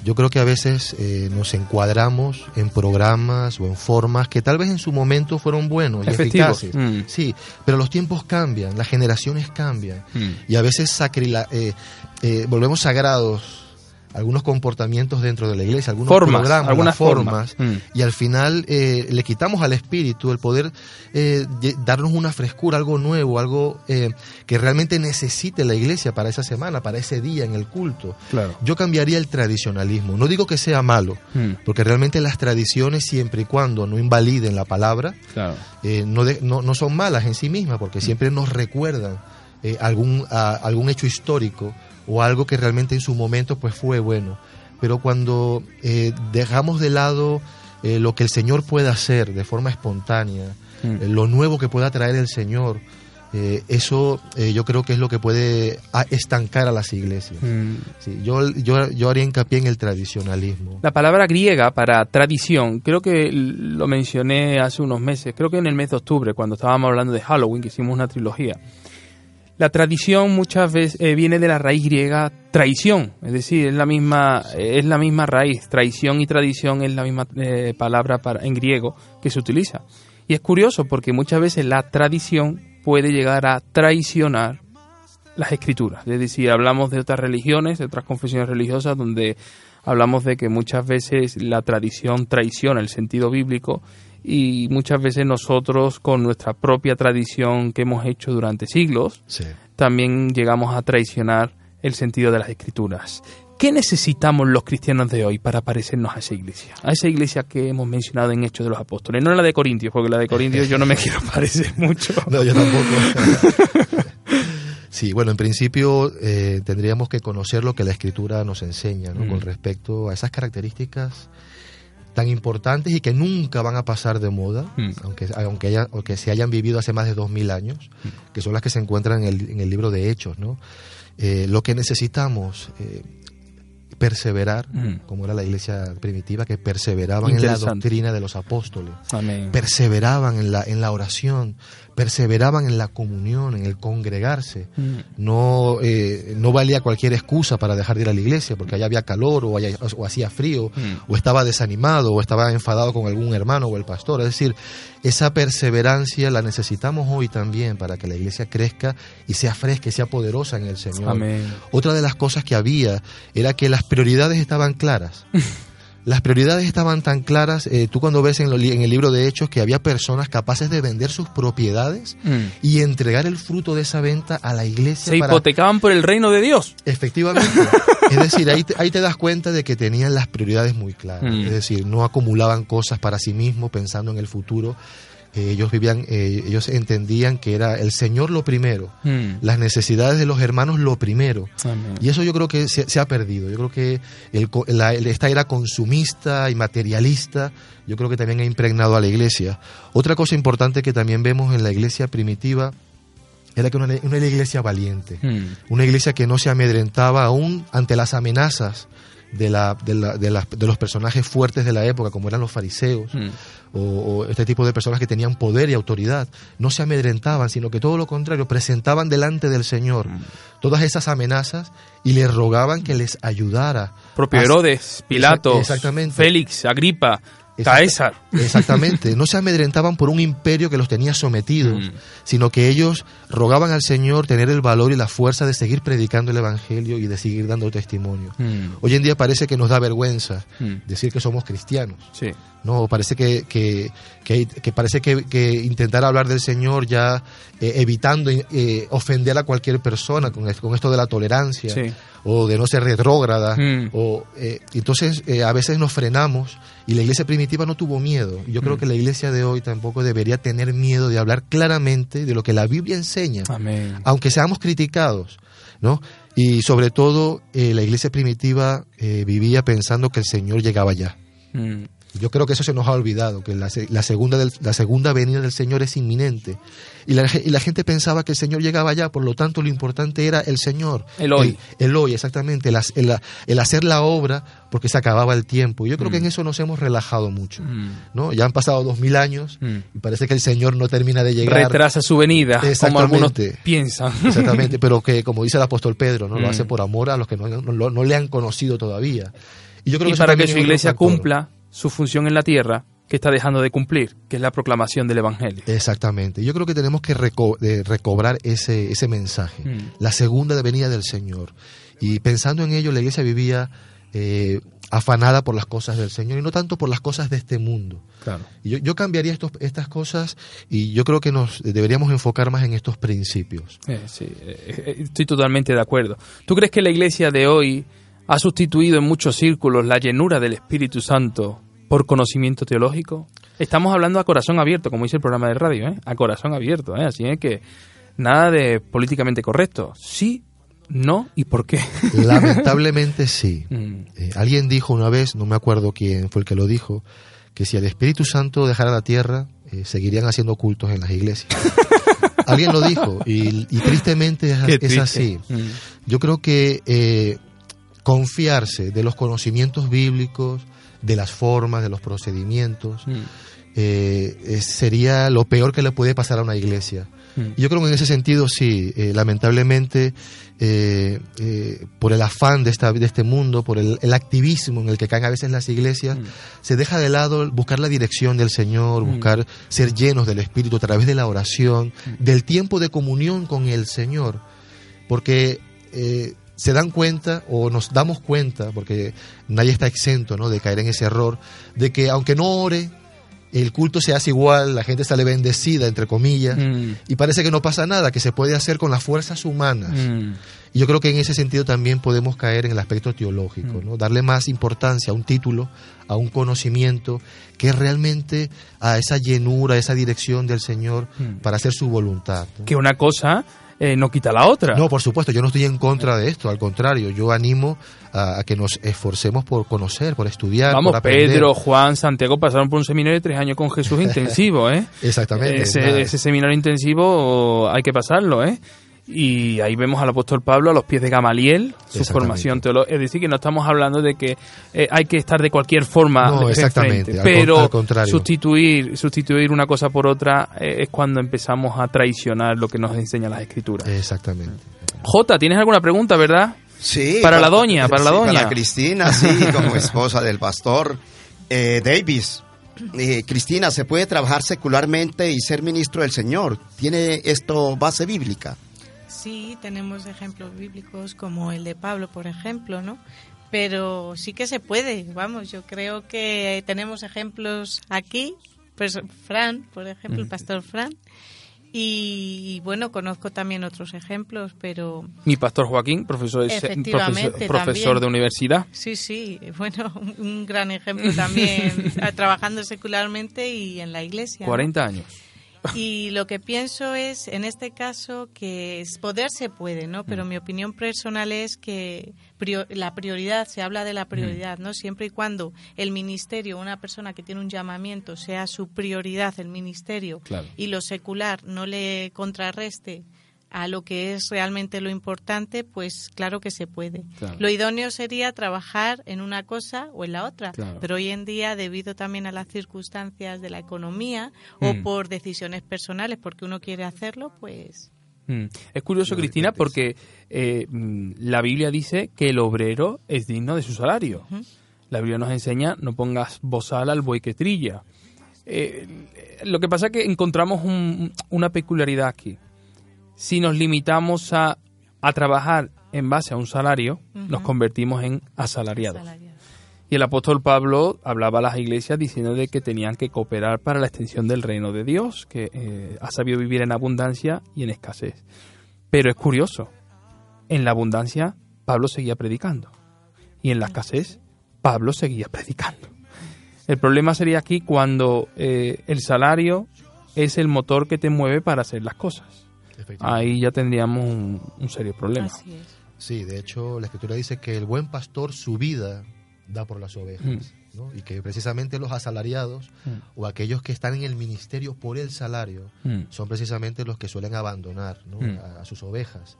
[SPEAKER 3] Yo creo que a veces eh, nos encuadramos en programas o en formas que tal vez en su momento fueron buenos y
[SPEAKER 2] Efectivos.
[SPEAKER 3] eficaces.
[SPEAKER 2] Mm.
[SPEAKER 3] Sí, pero los tiempos cambian, las generaciones cambian
[SPEAKER 2] Mm.
[SPEAKER 3] y a veces eh, eh, volvemos sagrados algunos comportamientos dentro de la iglesia, algunos
[SPEAKER 2] Formas,
[SPEAKER 3] programas,
[SPEAKER 2] algunas
[SPEAKER 3] formas,
[SPEAKER 2] formas. Mm.
[SPEAKER 3] y al final eh, le quitamos al espíritu el poder eh, darnos una frescura, algo nuevo, algo eh, que realmente necesite la iglesia para esa semana, para ese día en el culto.
[SPEAKER 2] Claro.
[SPEAKER 3] Yo cambiaría el tradicionalismo. No digo que sea malo,
[SPEAKER 2] Mm.
[SPEAKER 3] porque realmente las tradiciones, siempre y cuando no invaliden la palabra,
[SPEAKER 2] Claro.
[SPEAKER 3] eh, no, de- no, no son malas en sí mismas, porque siempre nos recuerdan eh, algún, a- algún hecho histórico o algo que realmente en su momento pues fue bueno. Pero cuando eh, dejamos de lado eh, lo que el Señor puede hacer de forma espontánea,
[SPEAKER 2] Mm.
[SPEAKER 3] eh, lo nuevo que pueda traer el Señor, eh, eso eh, yo creo que es lo que puede a- estancar a las iglesias.
[SPEAKER 2] Mm.
[SPEAKER 3] Sí, yo, yo, yo haría hincapié en el tradicionalismo.
[SPEAKER 2] La palabra griega para tradición, creo que lo mencioné hace unos meses, creo que en el mes de octubre, cuando estábamos hablando de Halloween, que hicimos una trilogía. La tradición muchas veces eh, viene de la raíz griega traición, es decir, es la misma, es la misma raíz. Traición y tradición es la misma eh, palabra en griego que se utiliza. Y es curioso porque muchas veces la tradición puede llegar a traicionar las escrituras. Es decir, hablamos de otras religiones, de otras confesiones religiosas, donde hablamos de que muchas veces la tradición traiciona el sentido bíblico y muchas veces nosotros con nuestra propia tradición que hemos hecho durante siglos,
[SPEAKER 3] Sí.
[SPEAKER 2] también llegamos a traicionar el sentido de las escrituras. ¿Qué necesitamos los cristianos de hoy para parecernos a esa iglesia? A esa iglesia que hemos mencionado en Hechos de los Apóstoles. No la de Corintios, porque la de Corintios yo no me quiero parecer mucho.
[SPEAKER 3] No, yo tampoco. Sí, bueno, en principio eh, tendríamos que conocer lo que la escritura nos enseña ¿no?
[SPEAKER 2] Mm.
[SPEAKER 3] con respecto a esas características tan importantes y que nunca van a pasar de moda,
[SPEAKER 2] Mm.
[SPEAKER 3] aunque, aunque, haya- aunque se hayan vivido hace más de dos mil años, que son las que se encuentran en el, en el libro de Hechos. ¿no? Eh, lo que necesitamos, eh, perseverar,
[SPEAKER 2] Mm.
[SPEAKER 3] como era la iglesia primitiva, que perseveraban en la doctrina de los apóstoles
[SPEAKER 2] Amén.
[SPEAKER 3] perseveraban en la, en la oración, perseveraban en la comunión, en el congregarse.
[SPEAKER 2] Mm.
[SPEAKER 3] No, eh, no valía cualquier excusa para dejar de ir a la iglesia, porque allá había calor o, allá- o hacía frío,
[SPEAKER 2] Mm.
[SPEAKER 3] o estaba desanimado, o estaba enfadado con algún hermano o el pastor. Es decir, esa perseverancia la necesitamos hoy también para que la iglesia crezca y sea fresca y sea poderosa en el Señor.
[SPEAKER 2] Amén.
[SPEAKER 3] Otra de las cosas que había era que las prioridades estaban claras. Las prioridades estaban tan claras, eh, tú cuando ves en, lo en el libro de Hechos que había personas capaces de vender sus propiedades
[SPEAKER 2] Mm.
[SPEAKER 3] y entregar el fruto de esa venta a la iglesia.
[SPEAKER 2] Se
[SPEAKER 3] para-
[SPEAKER 2] hipotecaban por el reino de Dios.
[SPEAKER 3] Efectivamente. es decir, ahí te, ahí te das cuenta de que tenían las prioridades muy claras.
[SPEAKER 2] Mm.
[SPEAKER 3] Es decir, no acumulaban cosas para sí mismos pensando en el futuro. Eh, ellos vivían, eh, ellos entendían que era el Señor lo primero,
[SPEAKER 2] Mm.
[SPEAKER 3] las necesidades de los hermanos lo primero.
[SPEAKER 2] Amén.
[SPEAKER 3] Y eso yo creo que se, se ha perdido. Yo creo que el la- esta era consumista y materialista, yo creo que también ha impregnado a la iglesia. Otra cosa importante que también vemos en la iglesia primitiva era que una, una iglesia valiente,
[SPEAKER 2] Mm.
[SPEAKER 3] una iglesia que no se amedrentaba aún ante las amenazas de, la, de, la- de las- de los personajes fuertes de la época, como eran los fariseos,
[SPEAKER 2] Mm.
[SPEAKER 3] o, o este tipo de personas que tenían poder y autoridad, no se amedrentaban, sino que todo lo contrario, presentaban delante del Señor
[SPEAKER 2] Mm.
[SPEAKER 3] todas esas amenazas y le rogaban que les ayudara.
[SPEAKER 2] Propio
[SPEAKER 3] a-
[SPEAKER 2] Herodes, Pilatos,
[SPEAKER 3] exactamente.
[SPEAKER 2] Félix, Agripa, Caesar.
[SPEAKER 3] Exactamente, no se amedrentaban por un imperio que los tenía sometidos,
[SPEAKER 2] Mm.
[SPEAKER 3] sino que ellos rogaban al Señor tener el valor y la fuerza de seguir predicando el Evangelio y de seguir dando testimonio.
[SPEAKER 2] Mm.
[SPEAKER 3] Hoy en día parece que nos da vergüenza
[SPEAKER 2] Mm.
[SPEAKER 3] decir que somos cristianos.
[SPEAKER 2] Sí.
[SPEAKER 3] No, parece que, que, que- que parece que, intentar hablar del Señor ya eh, evitando eh, ofender a cualquier persona con, con esto de la tolerancia
[SPEAKER 2] Sí.
[SPEAKER 3] O de no ser retrógrada.
[SPEAKER 2] Mm.
[SPEAKER 3] O, eh, entonces eh, a veces nos frenamos y la iglesia primitiva no tuvo miedo. Yo creo
[SPEAKER 2] Mm.
[SPEAKER 3] que la iglesia de hoy tampoco debería tener miedo de hablar claramente de lo que la Biblia enseña
[SPEAKER 2] Amén.
[SPEAKER 3] aunque seamos criticados, ¿no? Y sobre todo, eh, la iglesia primitiva vivía pensando que el Señor llegaba ya.
[SPEAKER 2] Mm.
[SPEAKER 3] Yo creo que eso se nos ha olvidado, que la, la segunda, del- la segunda venida del Señor es inminente. Y la, ge- y la gente pensaba que el Señor llegaba ya, por lo tanto lo importante era el Señor.
[SPEAKER 2] El hoy.
[SPEAKER 3] El, el hoy, exactamente, el, ha- el ha- el hacer la obra porque se acababa el tiempo. Y yo creo que en eso nos hemos relajado mucho.
[SPEAKER 2] Mm.
[SPEAKER 3] ¿no? Ya han pasado dos mil años
[SPEAKER 2] Mm.
[SPEAKER 3] y parece que el Señor no termina de llegar.
[SPEAKER 2] Retrasa su venida, como algunos piensan.
[SPEAKER 3] Exactamente, pero que como dice el apóstol Pedro, ¿no? lo
[SPEAKER 2] Mm.
[SPEAKER 3] hace por amor a los que no, no- no le han conocido todavía. Y yo creo
[SPEAKER 2] y
[SPEAKER 3] eso
[SPEAKER 2] para que su iglesia cumpla su función en la tierra, que está dejando de cumplir, que es la proclamación del Evangelio.
[SPEAKER 3] Exactamente. Yo creo que tenemos que reco- recobrar ese, ese mensaje,
[SPEAKER 2] Mm.
[SPEAKER 3] la segunda venida del Señor. Y pensando en ello, la iglesia vivía eh, afanada por las cosas del Señor y no tanto por las cosas de este mundo.
[SPEAKER 2] Claro.
[SPEAKER 3] Y Yo, yo cambiaría estos, estas cosas y yo creo que nos deberíamos enfocar más en estos principios.
[SPEAKER 2] Eh, sí, eh, estoy totalmente de acuerdo. ¿Tú crees que la iglesia de hoy ha sustituido en muchos círculos la llenura del Espíritu Santo por conocimiento teológico? Estamos hablando a corazón abierto, como dice el programa de radio, ¿eh? a corazón abierto. ¿eh? Así es que nada de políticamente correcto. Sí, no y por qué.
[SPEAKER 3] Lamentablemente sí.
[SPEAKER 2] Mm,
[SPEAKER 3] Eh, alguien dijo una vez, no me acuerdo quién fue el que lo dijo, que si el Espíritu Santo dejara la tierra, eh, seguirían haciendo cultos en las iglesias. alguien lo dijo y, y tristemente es, así.
[SPEAKER 2] Mm,
[SPEAKER 3] Yo creo que eh, confiarse de los conocimientos bíblicos, de las formas, de los procedimientos,
[SPEAKER 2] mm,
[SPEAKER 3] eh, sería lo peor que le puede pasar a una iglesia.
[SPEAKER 2] mm.
[SPEAKER 3] Yo creo que en ese sentido sí, eh, lamentablemente, eh, por el afán de, esta, de este mundo, por el, el activismo en el que caen a veces las iglesias,
[SPEAKER 2] Mm.
[SPEAKER 3] se deja de lado buscar la dirección del Señor, buscar ser llenos del Espíritu a través de la oración, del tiempo de comunión con el Señor, porque se dan cuenta o nos damos cuenta, porque nadie está exento ¿no? de caer en ese error, de que aunque no ore, el culto se hace igual, la gente sale bendecida, entre comillas,
[SPEAKER 2] Mm,
[SPEAKER 3] y parece que no pasa nada, que se puede hacer con las fuerzas humanas.
[SPEAKER 2] mm.
[SPEAKER 3] Y yo creo que en ese sentido también podemos caer en el aspecto teológico,
[SPEAKER 2] Mm.
[SPEAKER 3] ¿no? darle más importancia a un título, a un conocimiento, que realmente a esa llenura, a esa dirección del Señor para hacer su voluntad. ¿no?
[SPEAKER 2] Que una cosa eh, no quita la otra.
[SPEAKER 3] No, por supuesto, yo no estoy en contra de esto, al contrario, yo animo a, a que nos esforcemos por conocer, por estudiar,
[SPEAKER 2] Vamos,
[SPEAKER 3] por.
[SPEAKER 2] Pedro, Juan, Santiago pasaron por un seminario de tres años con Jesús intensivo, ¿eh?
[SPEAKER 3] Exactamente.
[SPEAKER 2] Ese, ese seminario intensivo hay que pasarlo, ¿eh? Y ahí vemos al apóstol Pablo a los pies de Gamaliel, su formación teológica. Es decir, que no estamos hablando de que eh, hay que estar de cualquier forma
[SPEAKER 3] No, exactamente,
[SPEAKER 2] frente,
[SPEAKER 3] al con-
[SPEAKER 2] pero
[SPEAKER 3] al contrario.
[SPEAKER 2] sustituir sustituir una cosa por otra eh, es cuando empezamos a traicionar lo que nos enseñan las escrituras.
[SPEAKER 3] Exactamente.
[SPEAKER 2] Jota, ¿tienes alguna pregunta, verdad?
[SPEAKER 1] Sí.
[SPEAKER 2] Para la doña, para la
[SPEAKER 1] sí,
[SPEAKER 2] doña.
[SPEAKER 1] Para Cristina, sí, como esposa del pastor eh, Davis. Eh, Cristina, ¿se puede trabajar secularmente y ser ministro del Señor? ¿Tiene esto base bíblica?
[SPEAKER 4] Sí, tenemos ejemplos bíblicos como el de Pablo, por ejemplo, ¿no? Pero sí que se puede, vamos, yo creo que tenemos ejemplos aquí, pues Fran, por ejemplo, el pastor Fran, y bueno, conozco también otros ejemplos, pero
[SPEAKER 2] Mi pastor Joaquín, profesor profesor, de universidad.
[SPEAKER 4] sí, sí, bueno, un- gran ejemplo también, trabajando secularmente y en la iglesia. ¿no?
[SPEAKER 2] 40 años.
[SPEAKER 4] Y lo que pienso es, en este caso, que es- poder se puede, ¿no? Pero mi opinión personal es que prio- la prioridad, se habla de la prioridad, ¿no? Siempre y cuando el ministerio, una persona que tiene un llamamiento, sea su prioridad el ministerio
[SPEAKER 2] Claro.
[SPEAKER 4] y lo secular no le contrarreste a lo que es realmente lo importante, pues claro que se puede.
[SPEAKER 2] Claro.
[SPEAKER 4] Lo idóneo sería trabajar en una cosa o en la otra,
[SPEAKER 2] Claro.
[SPEAKER 4] pero hoy en día, debido también a las circunstancias de la economía o
[SPEAKER 2] Mm.
[SPEAKER 4] por decisiones personales, porque uno quiere hacerlo, pues
[SPEAKER 2] Mm. Es curioso, Cristina, porque eh, mm, la Biblia dice que el obrero es digno de su salario. La Biblia nos enseña no pongas bozal al buey que trilla. Eh, lo que pasa es que encontramos un- una peculiaridad aquí. Si nos limitamos a, a trabajar en base a un salario, nos convertimos en asalariados. Y el apóstol Pablo hablaba a las iglesias diciendo de que tenían que cooperar para la extensión del reino de Dios, que eh, ha sabido vivir en abundancia y en escasez. Pero es curioso, en la abundancia Pablo seguía predicando y en la escasez Pablo seguía predicando. El problema sería aquí cuando eh, el salario es el motor que te mueve para hacer las cosas. Ahí ya tendríamos un, un serio problema.
[SPEAKER 4] Así es.
[SPEAKER 3] Sí, de hecho, la escritura dice que el buen pastor su vida da por las ovejas, ¿no? Y que precisamente los asalariados
[SPEAKER 2] Mm.
[SPEAKER 3] o aquellos que están en el ministerio por el salario
[SPEAKER 2] Mm.
[SPEAKER 3] son precisamente los que suelen abandonar ¿no?
[SPEAKER 2] Mm.
[SPEAKER 3] a, a sus ovejas.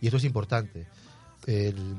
[SPEAKER 3] Y esto es importante. El-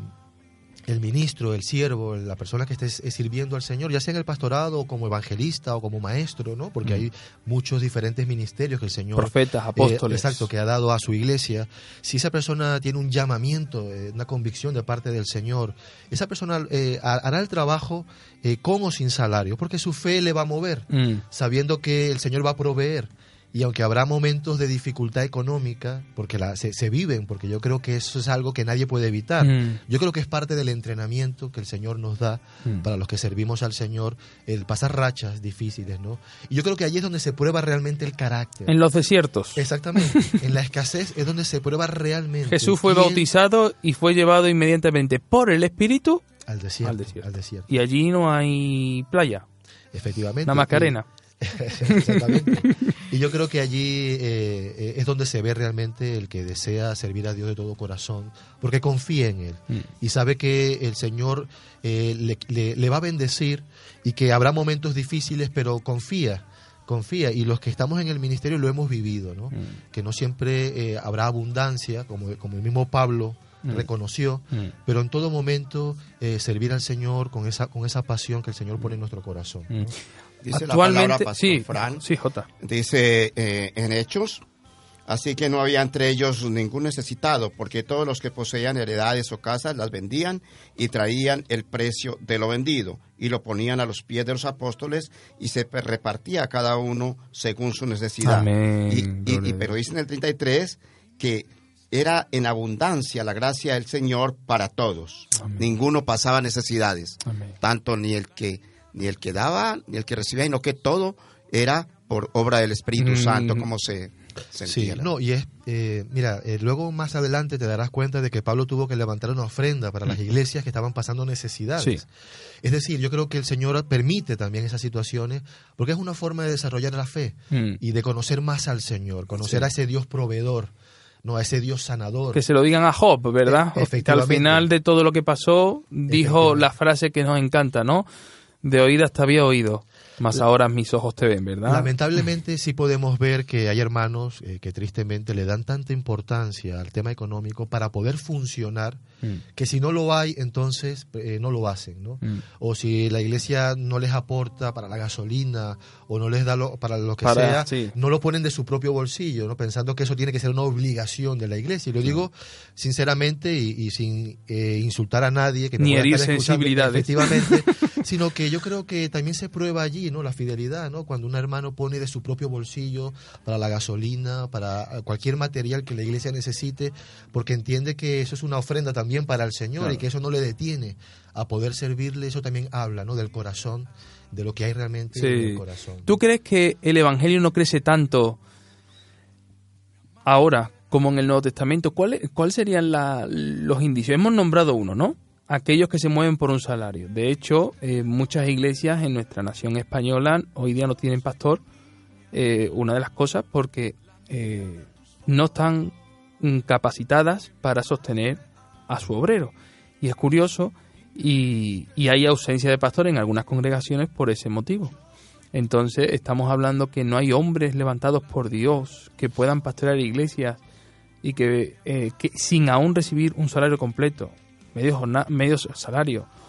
[SPEAKER 3] el ministro, el siervo, la persona que esté eh, sirviendo al Señor, ya sea en el pastorado o como evangelista o como maestro, ¿no? Porque hay muchos diferentes ministerios que el Señor...
[SPEAKER 2] Profetas,
[SPEAKER 3] eh,
[SPEAKER 2] apóstoles.
[SPEAKER 3] exacto, que ha dado a su iglesia. Si esa persona tiene un llamamiento, eh, una convicción de parte del Señor, esa persona eh, ha- hará el trabajo eh, con o sin salario, porque su fe le va a mover,
[SPEAKER 2] Mm.
[SPEAKER 3] sabiendo que el Señor va a proveer. Y aunque habrá momentos de dificultad económica, porque la, se, se viven, porque yo creo que eso es algo que nadie puede evitar.
[SPEAKER 2] Mm.
[SPEAKER 3] Yo creo que es parte del entrenamiento que el Señor nos da
[SPEAKER 2] Mm.
[SPEAKER 3] para los que servimos al Señor, el pasar rachas difíciles, ¿no? Y yo creo que allí es donde se prueba realmente el carácter.
[SPEAKER 2] En los desiertos.
[SPEAKER 3] Exactamente. en la escasez es donde se prueba realmente.
[SPEAKER 2] Jesús fue bautizado y fue llevado inmediatamente por el Espíritu
[SPEAKER 3] al desierto,
[SPEAKER 2] al desierto.
[SPEAKER 3] al desierto.
[SPEAKER 2] y allí no hay playa,
[SPEAKER 3] Efectivamente.
[SPEAKER 2] nada más que
[SPEAKER 3] Y-
[SPEAKER 2] arena.
[SPEAKER 3] Exactamente. y yo creo que allí eh, eh, es donde se ve realmente el que desea servir a Dios de todo corazón, porque confía en Él
[SPEAKER 2] Mm.
[SPEAKER 3] y sabe que el Señor eh, le, le- le va a bendecir y que habrá momentos difíciles, pero confía. Confía, y los que estamos en el ministerio lo hemos vivido, ¿no?
[SPEAKER 2] Mm.
[SPEAKER 3] Que no siempre eh, habrá abundancia, como, como el mismo Pablo
[SPEAKER 2] Mm.
[SPEAKER 3] reconoció,
[SPEAKER 2] Mm.
[SPEAKER 3] pero en todo momento eh, servir al Señor con esa, con esa pasión que el Señor pone en nuestro corazón. ¿no?
[SPEAKER 1] Dice la
[SPEAKER 2] Actualmente,
[SPEAKER 1] palabra, Pastor
[SPEAKER 2] sí,
[SPEAKER 1] Fran.
[SPEAKER 2] sí, Jota.
[SPEAKER 1] Dice eh, en Hechos, así que no había entre ellos ningún necesitado, porque todos los que poseían heredades o casas las vendían y traían el precio de lo vendido y lo ponían a los pies de los apóstoles y se repartía a cada uno según su necesidad.
[SPEAKER 2] Amén.
[SPEAKER 1] Y- pero dice en el 33 que era en abundancia la gracia del Señor para todos.
[SPEAKER 2] Amén.
[SPEAKER 1] Ninguno pasaba necesidades
[SPEAKER 2] Amén.
[SPEAKER 1] tanto ni el que ni el que daba ni el que recibía sino que todo era por obra del Espíritu
[SPEAKER 2] Mm.
[SPEAKER 1] Santo como se
[SPEAKER 3] Sí,
[SPEAKER 1] sentía la-
[SPEAKER 3] no, y es, eh, mira, eh, luego más adelante te darás cuenta de que Pablo tuvo que levantar una ofrenda para las iglesias que estaban pasando necesidades.
[SPEAKER 2] Sí.
[SPEAKER 3] Es decir, yo creo que el Señor permite también esas situaciones porque es una forma de desarrollar la fe
[SPEAKER 2] Mm.
[SPEAKER 3] y de conocer más al Señor, conocer
[SPEAKER 1] Sí.
[SPEAKER 3] a ese Dios proveedor, no a ese Dios sanador.
[SPEAKER 2] Que se lo digan a Job, ¿verdad?
[SPEAKER 3] E-
[SPEAKER 2] al final de todo lo que pasó, dijo la frase que nos encanta, ¿no? De oídas te había oído, mas ahora mis ojos te ven, ¿verdad?
[SPEAKER 3] Lamentablemente sí podemos ver que hay hermanos eh, que tristemente le dan tanta importancia al tema económico para poder funcionar
[SPEAKER 2] Mm.
[SPEAKER 3] que si no lo hay entonces eh, no lo hacen, ¿no?
[SPEAKER 2] Mm.
[SPEAKER 3] O si la iglesia no les aporta para la gasolina o no les da lo, para lo que
[SPEAKER 2] Para-
[SPEAKER 3] sea,
[SPEAKER 2] sí.
[SPEAKER 3] no lo ponen de su propio bolsillo, ¿no? Pensando que eso tiene que ser una obligación de la iglesia. Y lo digo sinceramente y, y sin eh, insultar a nadie que
[SPEAKER 2] Ni herir sensibilidades.
[SPEAKER 3] efectivamente, sino que yo creo que también se prueba allí, ¿no? La fidelidad, ¿no? Cuando un hermano pone de su propio bolsillo para la gasolina, para eh, cualquier material que la iglesia necesite, porque entiende que eso es una ofrenda también para el Señor
[SPEAKER 2] Claro.
[SPEAKER 3] y que eso no le detiene a poder servirle, eso también habla, ¿no? Del corazón, de lo que hay realmente en
[SPEAKER 2] Sí.
[SPEAKER 3] el corazón.
[SPEAKER 2] ¿Tú crees que el Evangelio no crece tanto ahora como en el Nuevo Testamento? ¿Cuáles cuál serían la- los indicios? Hemos nombrado uno, ¿no? Aquellos que se mueven por un salario. De hecho, eh, muchas iglesias en nuestra nación española hoy día no tienen pastor. eh, una de las cosas porque eh, no están capacitadas para sostener a su obrero. Y es curioso, y, y hay ausencia de pastor en algunas congregaciones por ese motivo. Entonces estamos hablando que no hay hombres levantados por Dios que puedan pastorear iglesias y que, que sin aún recibir un salario completo, medio, medio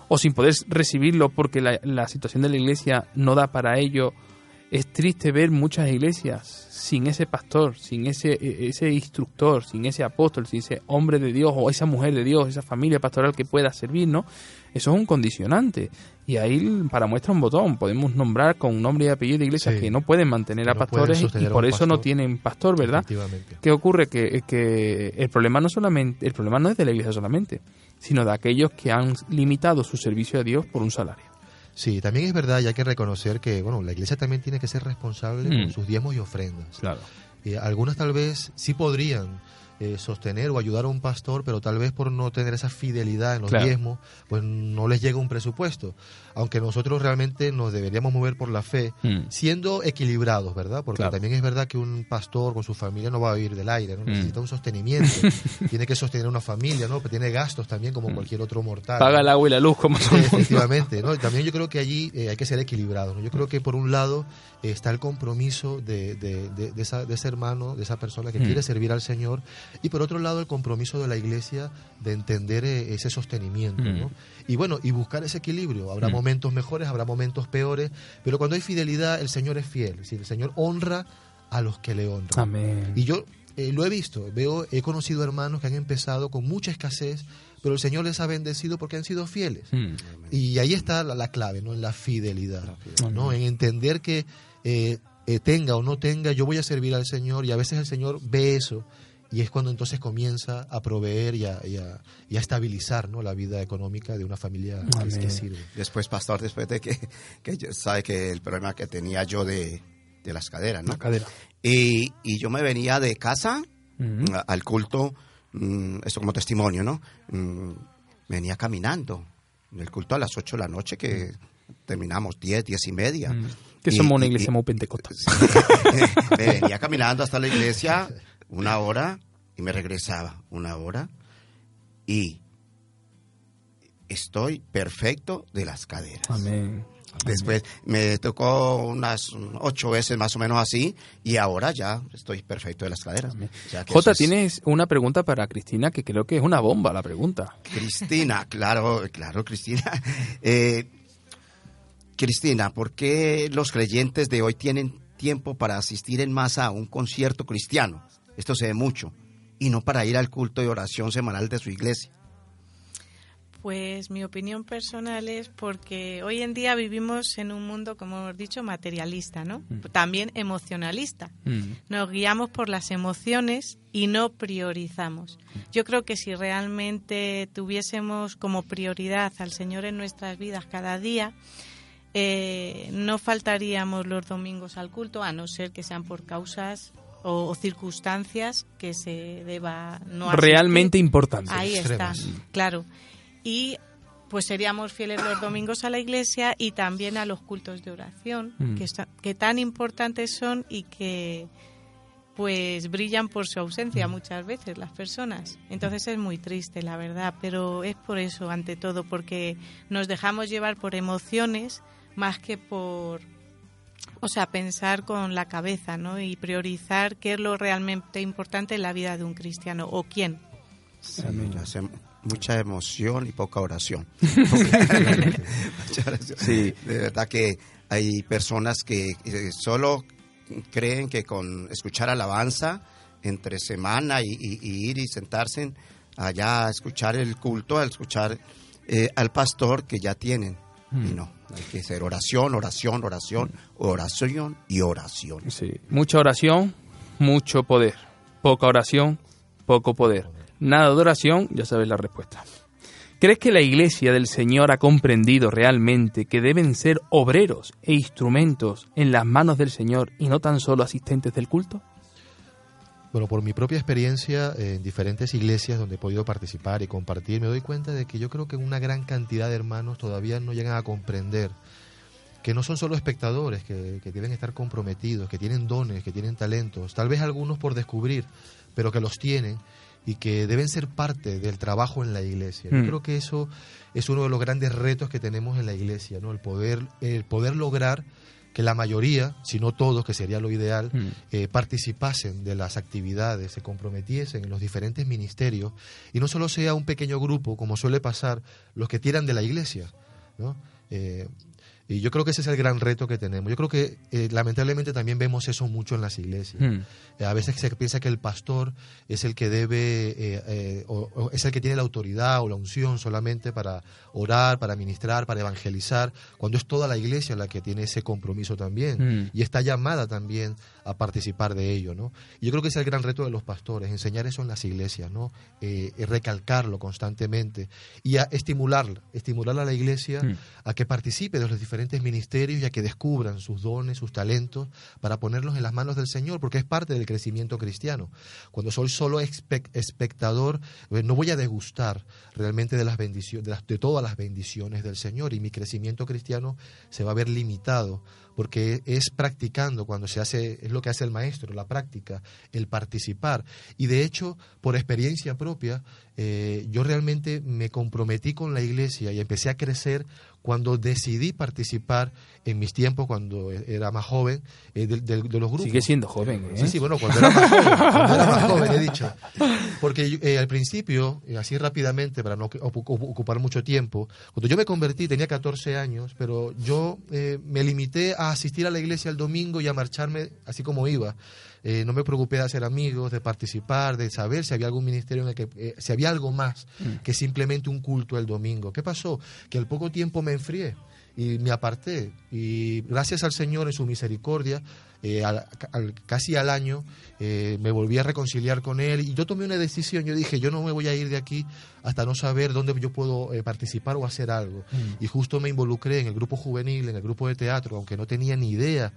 [SPEAKER 2] o sin poder recibirlo porque la, la situación de la iglesia no da para ello, es triste ver muchas iglesias sin ese pastor, sin ese, e- ese instructor, sin ese apóstol, sin ese hombre de Dios o esa mujer de Dios, esa familia pastoral que pueda servir, ¿no? Eso es un condicionante. Y ahí, para muestra un botón, podemos nombrar con nombre y apellido de iglesias
[SPEAKER 3] Sí.
[SPEAKER 2] que no pueden mantener a pastores y por eso no tienen pastor, ¿verdad? ¿Qué ocurre? Que, que el problema no solamente, el problema no es de la iglesia solamente, sino de aquellos que han limitado su servicio a Dios por un salario.
[SPEAKER 3] Sí, también es verdad y hay que reconocer que, bueno, la iglesia también tiene que ser responsable
[SPEAKER 2] Mm.
[SPEAKER 3] con sus diezmos y ofrendas.
[SPEAKER 2] Claro.
[SPEAKER 3] Eh, algunas tal vez sí podrían eh, sostener o ayudar a un pastor, pero tal vez por no tener esa fidelidad en los
[SPEAKER 2] Claro.
[SPEAKER 3] diezmos, pues no les llega un presupuesto. Aunque nosotros realmente nos deberíamos mover por la fe,
[SPEAKER 2] Mm.
[SPEAKER 3] siendo equilibrados, ¿verdad? Porque
[SPEAKER 2] Claro.
[SPEAKER 3] también es verdad que un pastor con su familia no va a vivir del aire, ¿no?
[SPEAKER 2] Mm.
[SPEAKER 3] necesita un sostenimiento, tiene que sostener una familia, ¿no? Pero tiene gastos también como cualquier otro mortal.
[SPEAKER 2] Mm. Paga
[SPEAKER 3] ¿no?
[SPEAKER 2] el agua y la luz como todo
[SPEAKER 3] efectivamente, ¿no? Y también yo creo que allí eh, hay que ser equilibrados. ¿no? Yo creo que por un lado eh, está el compromiso de, de- de- de esa- de ese hermano, de esa persona que
[SPEAKER 2] Mm.
[SPEAKER 3] quiere servir al Señor, y por otro lado el compromiso de la Iglesia de entender eh, ese sostenimiento. ¿no? Y bueno, y buscar ese equilibrio. Habrá momentos mejores, habrá momentos peores, pero cuando hay fidelidad, el Señor es fiel. Es decir, el Señor honra a los que le honran.
[SPEAKER 2] Amén.
[SPEAKER 3] Y yo eh, lo he visto, veo, he conocido hermanos que han empezado con mucha escasez, pero el Señor les ha bendecido porque han sido fieles.
[SPEAKER 2] Mm.
[SPEAKER 3] Y ahí está la, la clave, ¿no? En la fidelidad, ¿no? En entender que eh, eh, tenga o no tenga, yo voy a servir al Señor y a veces el Señor ve eso y es cuando entonces comienza a proveer y a, y a- y a estabilizar ¿no? la vida económica de una familia que, que sirve.
[SPEAKER 1] Después, pastor, después de que, que sabe que el problema que tenía yo de, de las caderas, ¿no?
[SPEAKER 2] La cadera.
[SPEAKER 1] Y, y yo me venía de casa
[SPEAKER 2] Ujú.
[SPEAKER 1] a- al culto, mm, esto como testimonio, ¿no? Mm, venía caminando del culto a las 8 de la noche que terminamos 10, 10 y media.
[SPEAKER 2] Mm. Que
[SPEAKER 1] Y-
[SPEAKER 2] somos una iglesia
[SPEAKER 1] y-
[SPEAKER 2] muy pentecostal.
[SPEAKER 1] me venía caminando hasta la iglesia una hora y me regresaba una hora y estoy perfecto de las caderas.
[SPEAKER 2] Amén.
[SPEAKER 1] Después me tocó unas ocho veces más o menos así y ahora ya estoy perfecto de las caderas.
[SPEAKER 2] Jota,
[SPEAKER 1] es-
[SPEAKER 2] tienes una pregunta para Cristina que creo que es una bomba la pregunta.
[SPEAKER 1] Cristina, claro, claro, Cristina. Eh, Cristina, ¿por qué los creyentes de hoy tienen tiempo para asistir en masa a un concierto cristiano? Esto se ve mucho. Y no para ir al culto de oración semanal de su iglesia.
[SPEAKER 4] Pues mi opinión personal es porque hoy en día vivimos en un mundo, como hemos dicho, materialista, ¿no? También emocionalista.
[SPEAKER 2] Mm.
[SPEAKER 4] Nos guiamos por las emociones y no priorizamos. Yo creo que si realmente tuviésemos como prioridad al Señor en nuestras vidas cada día, eh, no faltaríamos los domingos al culto, a no ser que sean por causas o, o circunstancias que se deba no asistir.
[SPEAKER 2] Realmente importante.
[SPEAKER 4] Ahí está, claro. Y pues seríamos fieles los domingos a la iglesia y también a los cultos de oración,
[SPEAKER 2] Mm.
[SPEAKER 4] que, está- que tan importantes son y que pues brillan por su ausencia muchas veces las personas. Entonces es muy triste, la verdad, pero es por eso, ante todo, porque nos dejamos llevar por emociones más que por, o sea, pensar con la cabeza, ¿no? Y priorizar qué es lo realmente importante en la vida de un cristiano o quién.
[SPEAKER 1] Mucha emoción y poca oración.
[SPEAKER 2] Sí.
[SPEAKER 1] De verdad que hay personas que eh, solo creen que con escuchar alabanza entre semana y, y- y ir y sentarse allá a escuchar el culto, a escuchar eh, al pastor que ya tienen. Y no, hay que hacer oración, oración, oración, oración y oración.
[SPEAKER 2] Sí. Mucha oración, mucho poder. Poca oración, poco poder. Nada de oración, ya sabes la respuesta. ¿Crees que la iglesia del Señor ha comprendido realmente que deben ser obreros e instrumentos en las manos del Señor y no tan solo asistentes del culto?
[SPEAKER 3] Bueno, por mi propia experiencia en diferentes iglesias donde he podido participar y compartir, me doy cuenta de que yo creo que una gran cantidad de hermanos todavía no llegan a comprender que no son solo espectadores, que, que deben estar comprometidos, que tienen dones, que tienen talentos, tal vez algunos por descubrir, pero que los tienen y que deben ser parte del trabajo en la iglesia. Yo
[SPEAKER 2] Mm.
[SPEAKER 3] creo que eso es uno de los grandes retos que tenemos en la iglesia, ¿no? El poder, el poder lograr que la mayoría, si no todos, que sería lo ideal,
[SPEAKER 2] Mm.
[SPEAKER 3] eh, participasen de las actividades, se comprometiesen en los diferentes ministerios y no solo sea un pequeño grupo, como suele pasar, los que tiran de la iglesia. ¿no? Eh, y yo creo que ese es el gran reto que tenemos. Yo creo que eh, lamentablemente también vemos eso mucho en las iglesias.
[SPEAKER 2] Mm.
[SPEAKER 3] Eh, A veces se piensa que el pastor es el que debe, eh, eh, o, o es el que tiene la autoridad o la unción solamente para orar, para ministrar, para evangelizar, cuando es toda la iglesia la que tiene ese compromiso también
[SPEAKER 2] Mm.
[SPEAKER 3] y está llamada también a participar de ello, ¿no? Y yo creo que ese es el gran reto de los pastores, enseñar eso en las iglesias, ¿no? Recalcarlo constantemente y a estimular, estimular a la iglesia
[SPEAKER 2] Mm.
[SPEAKER 3] a que participe de los diferentes ministerios y a que descubran sus dones, sus talentos, para ponerlos en las manos del Señor, porque es parte del crecimiento cristiano. Cuando soy solo espe- espectador, eh, no voy a degustar realmente de las bendiciones, de, de todas las bendiciones del Señor, y mi crecimiento cristiano se va a ver limitado, porque es practicando cuando se hace, es lo que hace el maestro, la práctica, el participar. Y de hecho, por experiencia propia, eh, yo realmente me comprometí con la iglesia y empecé a crecer cuando decidí participar en mis tiempos, cuando era más joven, eh, de, de- de los grupos.
[SPEAKER 2] Sigue siendo joven, ¿eh?
[SPEAKER 3] Sí, sí, bueno, cuando era más joven, cuando era más joven, he dicho. Porque eh, al principio, eh, así rápidamente, para no ocu- ocu- ocupar mucho tiempo, cuando yo me convertí tenía 14 años, pero yo eh, me limité a asistir a la iglesia el domingo y a marcharme así como iba. Eh, no me preocupé de hacer amigos, de participar, de saber si había algún ministerio en el que, eh, si había algo más que simplemente un culto el domingo. ¿Qué pasó? Que al poco tiempo me enfrié y me aparté. Y gracias al Señor en su misericordia, eh, al- al- casi al año eh, me volví a reconciliar con Él y yo tomé una decisión. Yo dije, yo no me voy a ir de aquí hasta no saber dónde yo puedo eh, participar o hacer algo. Y justo me involucré en el grupo juvenil, en el grupo de teatro, aunque no tenía ni idea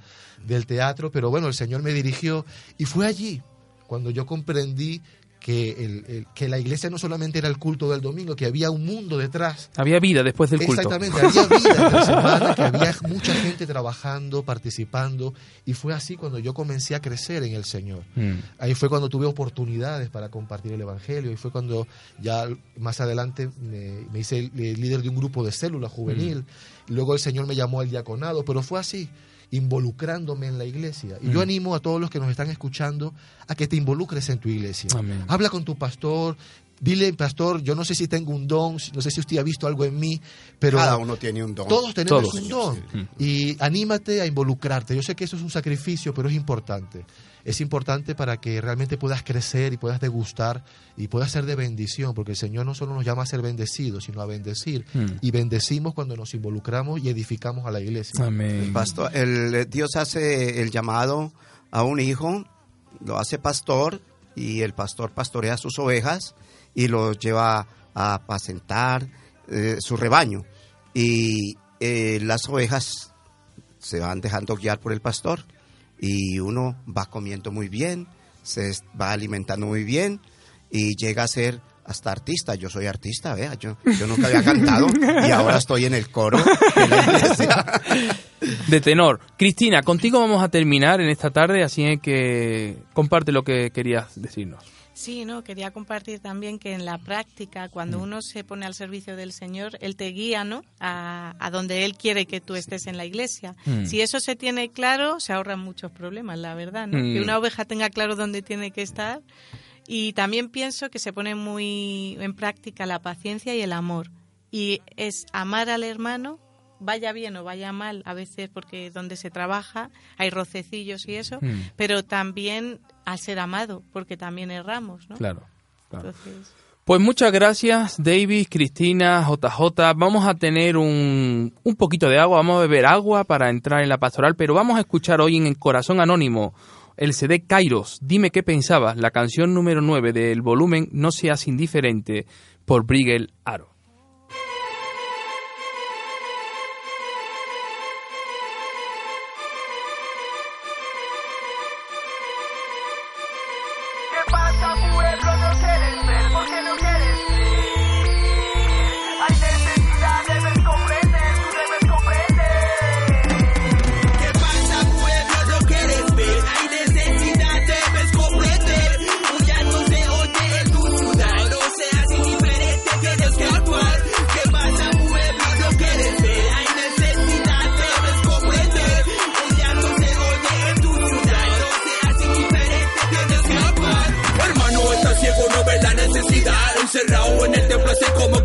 [SPEAKER 3] del teatro, pero bueno, el Señor me dirigió y fue allí cuando yo comprendí que, el- el- que la iglesia no solamente era el culto del domingo, que había un mundo detrás
[SPEAKER 2] Había vida después del culto.
[SPEAKER 3] Exactamente, había vida entre semana, que había mucha gente trabajando, participando, y fue así cuando yo comencé a crecer en el Señor.
[SPEAKER 2] Mm.
[SPEAKER 3] Ahí fue cuando tuve oportunidades para compartir el Evangelio, y fue cuando ya más adelante me, me hice el- el líder de un grupo de célula juvenil, y luego el Señor me llamó al diaconado, pero fue así involucrándome en la iglesia. Y yo animo a todos los que nos están escuchando a que te involucres en tu iglesia.
[SPEAKER 2] Amén.
[SPEAKER 3] Habla con tu pastor, dile, pastor, yo no sé si tengo un don, no sé si usted ha visto algo en mí, pero
[SPEAKER 1] Cada uno tiene un don.
[SPEAKER 3] todos tenemos
[SPEAKER 2] Todos.
[SPEAKER 3] un don. Y anímate a involucrarte. Yo sé que eso es un sacrificio, pero es importante. Es importante para que realmente puedas crecer y puedas degustar y puedas ser de bendición, porque el Señor no solo nos llama a ser bendecidos, sino a bendecir.
[SPEAKER 2] Mm.
[SPEAKER 3] Y bendecimos cuando nos involucramos y edificamos a la iglesia.
[SPEAKER 2] Amén.
[SPEAKER 1] Pastor, el, eh, Dios hace el llamado a un hijo, lo hace pastor y el pastor pastorea sus ovejas y los lleva a apacentar eh, su rebaño. Y eh, las ovejas se van dejando guiar por el pastor y uno va comiendo muy bien, se va alimentando muy bien y llega a ser hasta artista. Yo soy artista, vea, yo, yo nunca había cantado y ahora estoy en el coro de.
[SPEAKER 2] De tenor. Cristina, contigo vamos a terminar en esta tarde, así que comparte lo que querías decirnos.
[SPEAKER 4] Sí, no, quería compartir también que en la práctica, cuando
[SPEAKER 2] Mm.
[SPEAKER 4] uno se pone al servicio del Señor, Él te guía, ¿no? A, a donde Él quiere que tú estés en la iglesia.
[SPEAKER 2] Mm.
[SPEAKER 4] Si eso se tiene claro, se ahorran muchos problemas, la verdad, ¿no?
[SPEAKER 2] Mm.
[SPEAKER 4] Que una oveja tenga claro dónde tiene que estar. Y también pienso que se pone muy en práctica la paciencia y el amor. Y es amar al hermano, vaya bien o vaya mal, a veces porque donde se trabaja hay rocecillos y eso,
[SPEAKER 2] Mm.
[SPEAKER 4] pero también a ser amado, porque también erramos, ¿no?
[SPEAKER 2] Claro. claro.
[SPEAKER 4] Entonces,
[SPEAKER 2] Pues muchas gracias, David, Cristina, JJ. Vamos a tener un, un poquito de agua, vamos a beber agua para entrar en la pastoral, pero vamos a escuchar hoy en el Corazón Anónimo el CD Kairos. Dime qué pensabas, la canción número 9 del volumen No seas indiferente por Brigel Aro.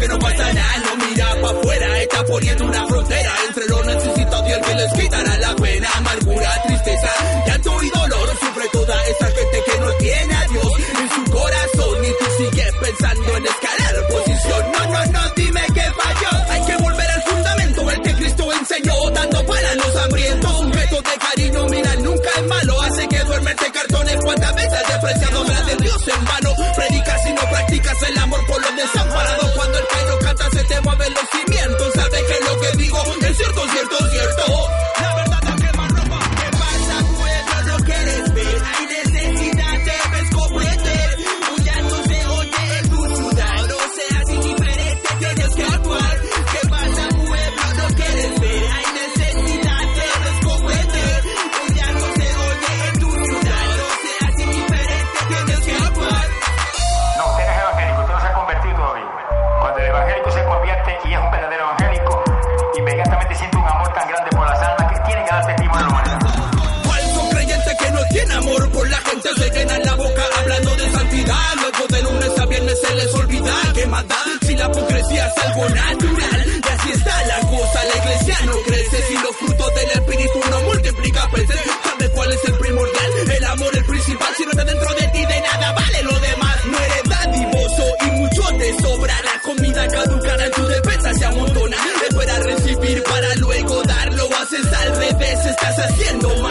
[SPEAKER 6] No pasa nada. No mira para afuera, está poniendo una frontera
[SPEAKER 7] concierto, concierto. Natural. Y así está la cosa, la iglesia no crece si los frutos del espíritu no multiplica peces. ¿Sabe cuál es el primordial? El amor, el principal. Si no está dentro de ti, de nada vale lo demás. No eres dadivoso y mucho te sobra. La comida caducará en tu defensa se amontona. Espera recibir para luego darlo. Haces al revés, estás haciendo mal.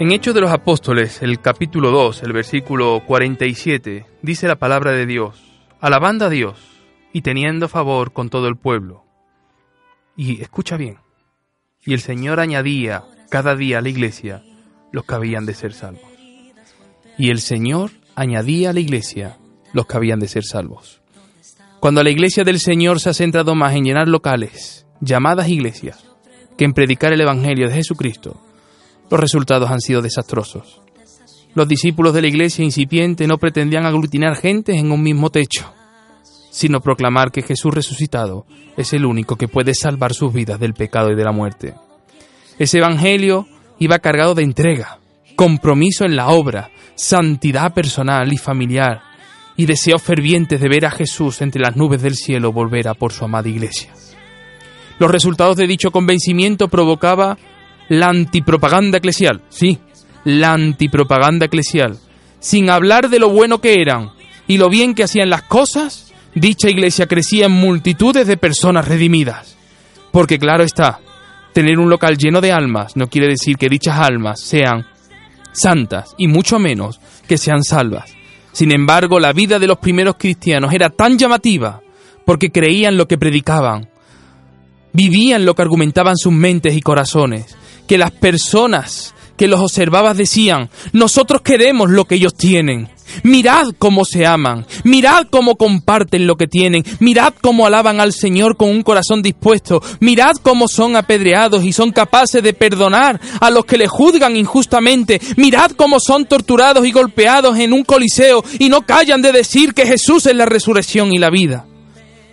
[SPEAKER 7] En
[SPEAKER 2] Hechos de los Apóstoles, el capítulo 2, el versículo 47, dice la palabra de Dios, alabando a Dios y teniendo favor con todo el pueblo. Y escucha bien, y el Señor añadía cada día a la iglesia los que habían de ser salvos. Y el Señor añadía a la iglesia los que habían de ser salvos. Cuando la iglesia del Señor se ha centrado más en llenar locales, llamadas iglesias, que en predicar el Evangelio de Jesucristo, los resultados han sido desastrosos. Los discípulos de la iglesia incipiente no pretendían aglutinar gentes en un mismo techo, sino proclamar que Jesús resucitado es el único que puede salvar sus vidas del pecado y de la muerte. Ese Evangelio iba cargado de entrega, compromiso en la obra, santidad personal y familiar, y deseos fervientes de ver a Jesús entre las nubes del cielo volver a por su amada iglesia. Los resultados de dicho convencimiento provocaba la antipropaganda eclesial, sí, la antipropaganda eclesial. Sin hablar de lo bueno que eran y lo bien que hacían las cosas, dicha iglesia crecía en multitudes de personas redimidas. Porque claro está, tener un local lleno de almas no quiere decir que dichas almas sean santas y mucho menos que sean salvas. Sin embargo, la vida de los primeros cristianos era tan llamativa porque creían lo que predicaban, vivían lo que argumentaban sus mentes y corazones, que las personas que los observaban decían, nosotros queremos lo que ellos tienen. Mirad cómo se aman, mirad cómo comparten lo que tienen, mirad cómo alaban al Señor con un corazón dispuesto, mirad cómo son apedreados y son capaces de perdonar a los que le juzgan injustamente, mirad cómo son torturados y golpeados en un coliseo y no callan de decir que Jesús es la resurrección y la vida.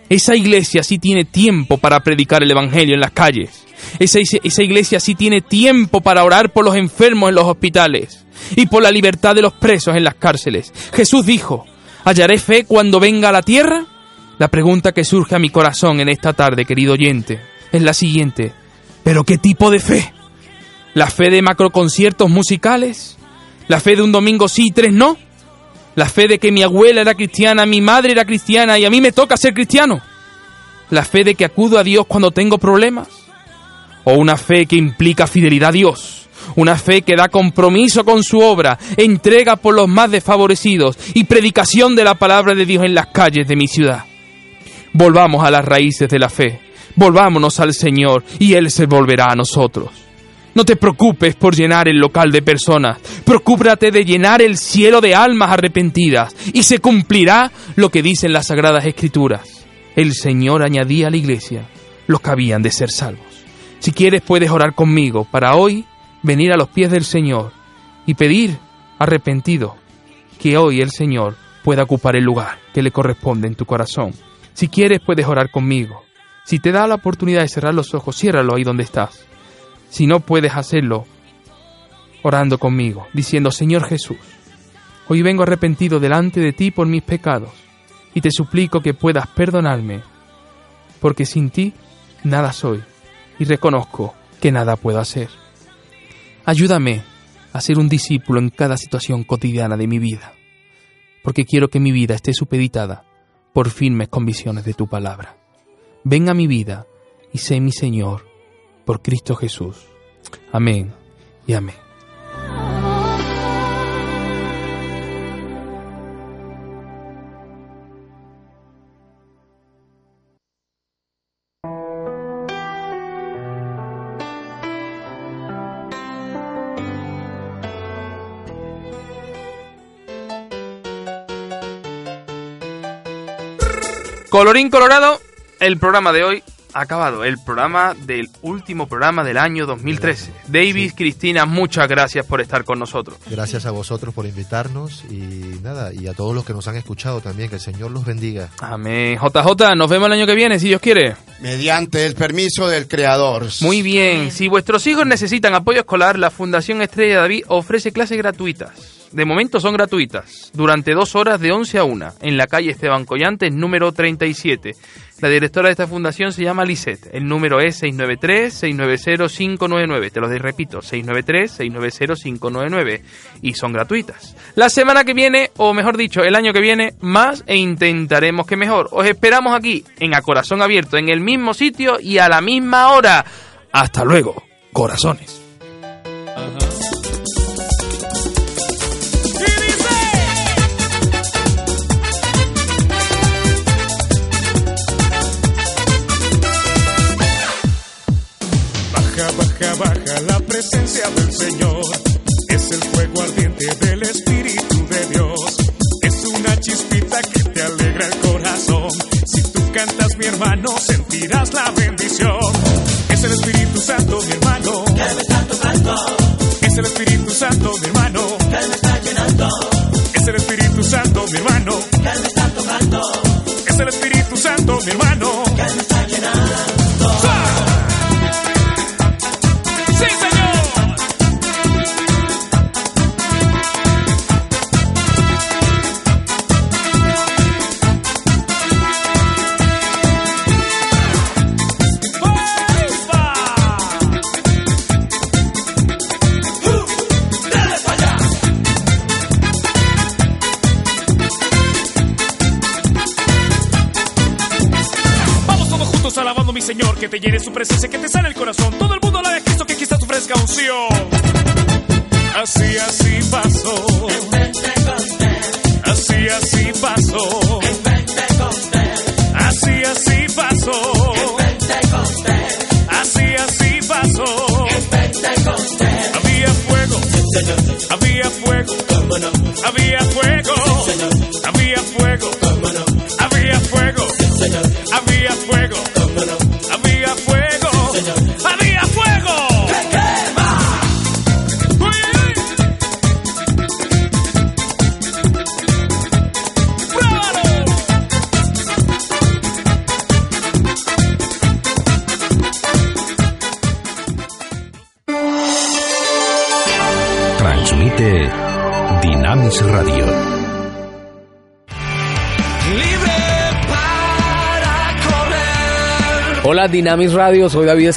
[SPEAKER 2] Esa iglesia sí tiene tiempo para predicar el Evangelio en las calles. Esa, iglesia sí tiene tiempo para orar por los enfermos en los hospitales y por la libertad de los presos en las cárceles. Jesús dijo, ¿hallaré fe cuando venga a la tierra? La pregunta que surge a mi corazón en esta tarde, querido oyente, es la siguiente. ¿Pero qué tipo de fe? ¿La fe de macroconciertos musicales? ¿La fe de un domingo sí y tres no? ¿La fe de que mi abuela era cristiana, mi madre era cristiana y a mí me toca ser cristiano? ¿La fe de que acudo a Dios cuando tengo problemas? ¿O una fe que implica fidelidad a Dios? Una fe que da compromiso con su obra, entrega por los más desfavorecidos y predicación de la palabra de Dios en las calles de mi ciudad. Volvamos a las raíces de la fe, volvámonos al Señor y Él se volverá a nosotros. No te preocupes por llenar el local de personas, preocúpate de llenar el cielo de almas arrepentidas y se cumplirá lo que dicen las sagradas escrituras. El Señor añadía a la iglesia los que habían de ser salvos. Si quieres puedes orar conmigo para hoy venir a los pies del Señor y pedir arrepentido que hoy el Señor pueda ocupar el lugar que le corresponde en tu corazón. Si quieres puedes orar conmigo. Si te da la oportunidad de cerrar los ojos, ciérralo ahí donde estás. Si no puedes hacerlo, orando conmigo, diciendo, Señor Jesús, hoy vengo arrepentido delante de ti por mis pecados y te suplico que puedas perdonarme, porque sin ti nada soy y reconozco que nada puedo hacer. Ayúdame a ser un discípulo en cada situación cotidiana de mi vida, porque quiero que mi vida esté supeditada por firmes convicciones de tu palabra. Ven a mi vida y sé mi Señor, por Cristo Jesús. Amén y amén. Colorín colorado, el programa de hoy ha acabado, el programa del último programa del año 2013. David, Cristina, muchas gracias por estar con nosotros.
[SPEAKER 3] Gracias a vosotros por invitarnos y nada, y a todos los que nos han escuchado también, que el Señor los bendiga.
[SPEAKER 2] Amén. JJ, nos vemos el año que viene, si Dios quiere.
[SPEAKER 1] Mediante el permiso del creador.
[SPEAKER 2] Muy bien. Si vuestros hijos necesitan apoyo escolar, la Fundación Estrella David ofrece clases gratuitas. De momento son gratuitas, durante dos horas de 11 a 1, en la calle Esteban Collantes, número 37. La directora de esta fundación se llama Lisette. El número es 693-690-599. Te lo repito, 693-690-599. Y son gratuitas. La semana que viene, o mejor dicho, el año que viene, más e intentaremos que mejor. Os esperamos aquí, en A Corazón Abierto, en el mismo sitio y a la misma hora. Hasta luego, corazones.
[SPEAKER 8] La presencia del Señor. Es el fuego ardiente del Espíritu de Dios. Es una chispita que te alegra el corazón. Si tú cantas, mi hermano, sentirás la bendición. Es el Espíritu Santo, mi hermano. Que me está tocando. Es el Espíritu Santo, mi hermano. Que me está llenando. Es el Espíritu Santo, mi hermano. Que me está que te llene su presencia, que te
[SPEAKER 9] Dinamis Radio, soy David Escalante.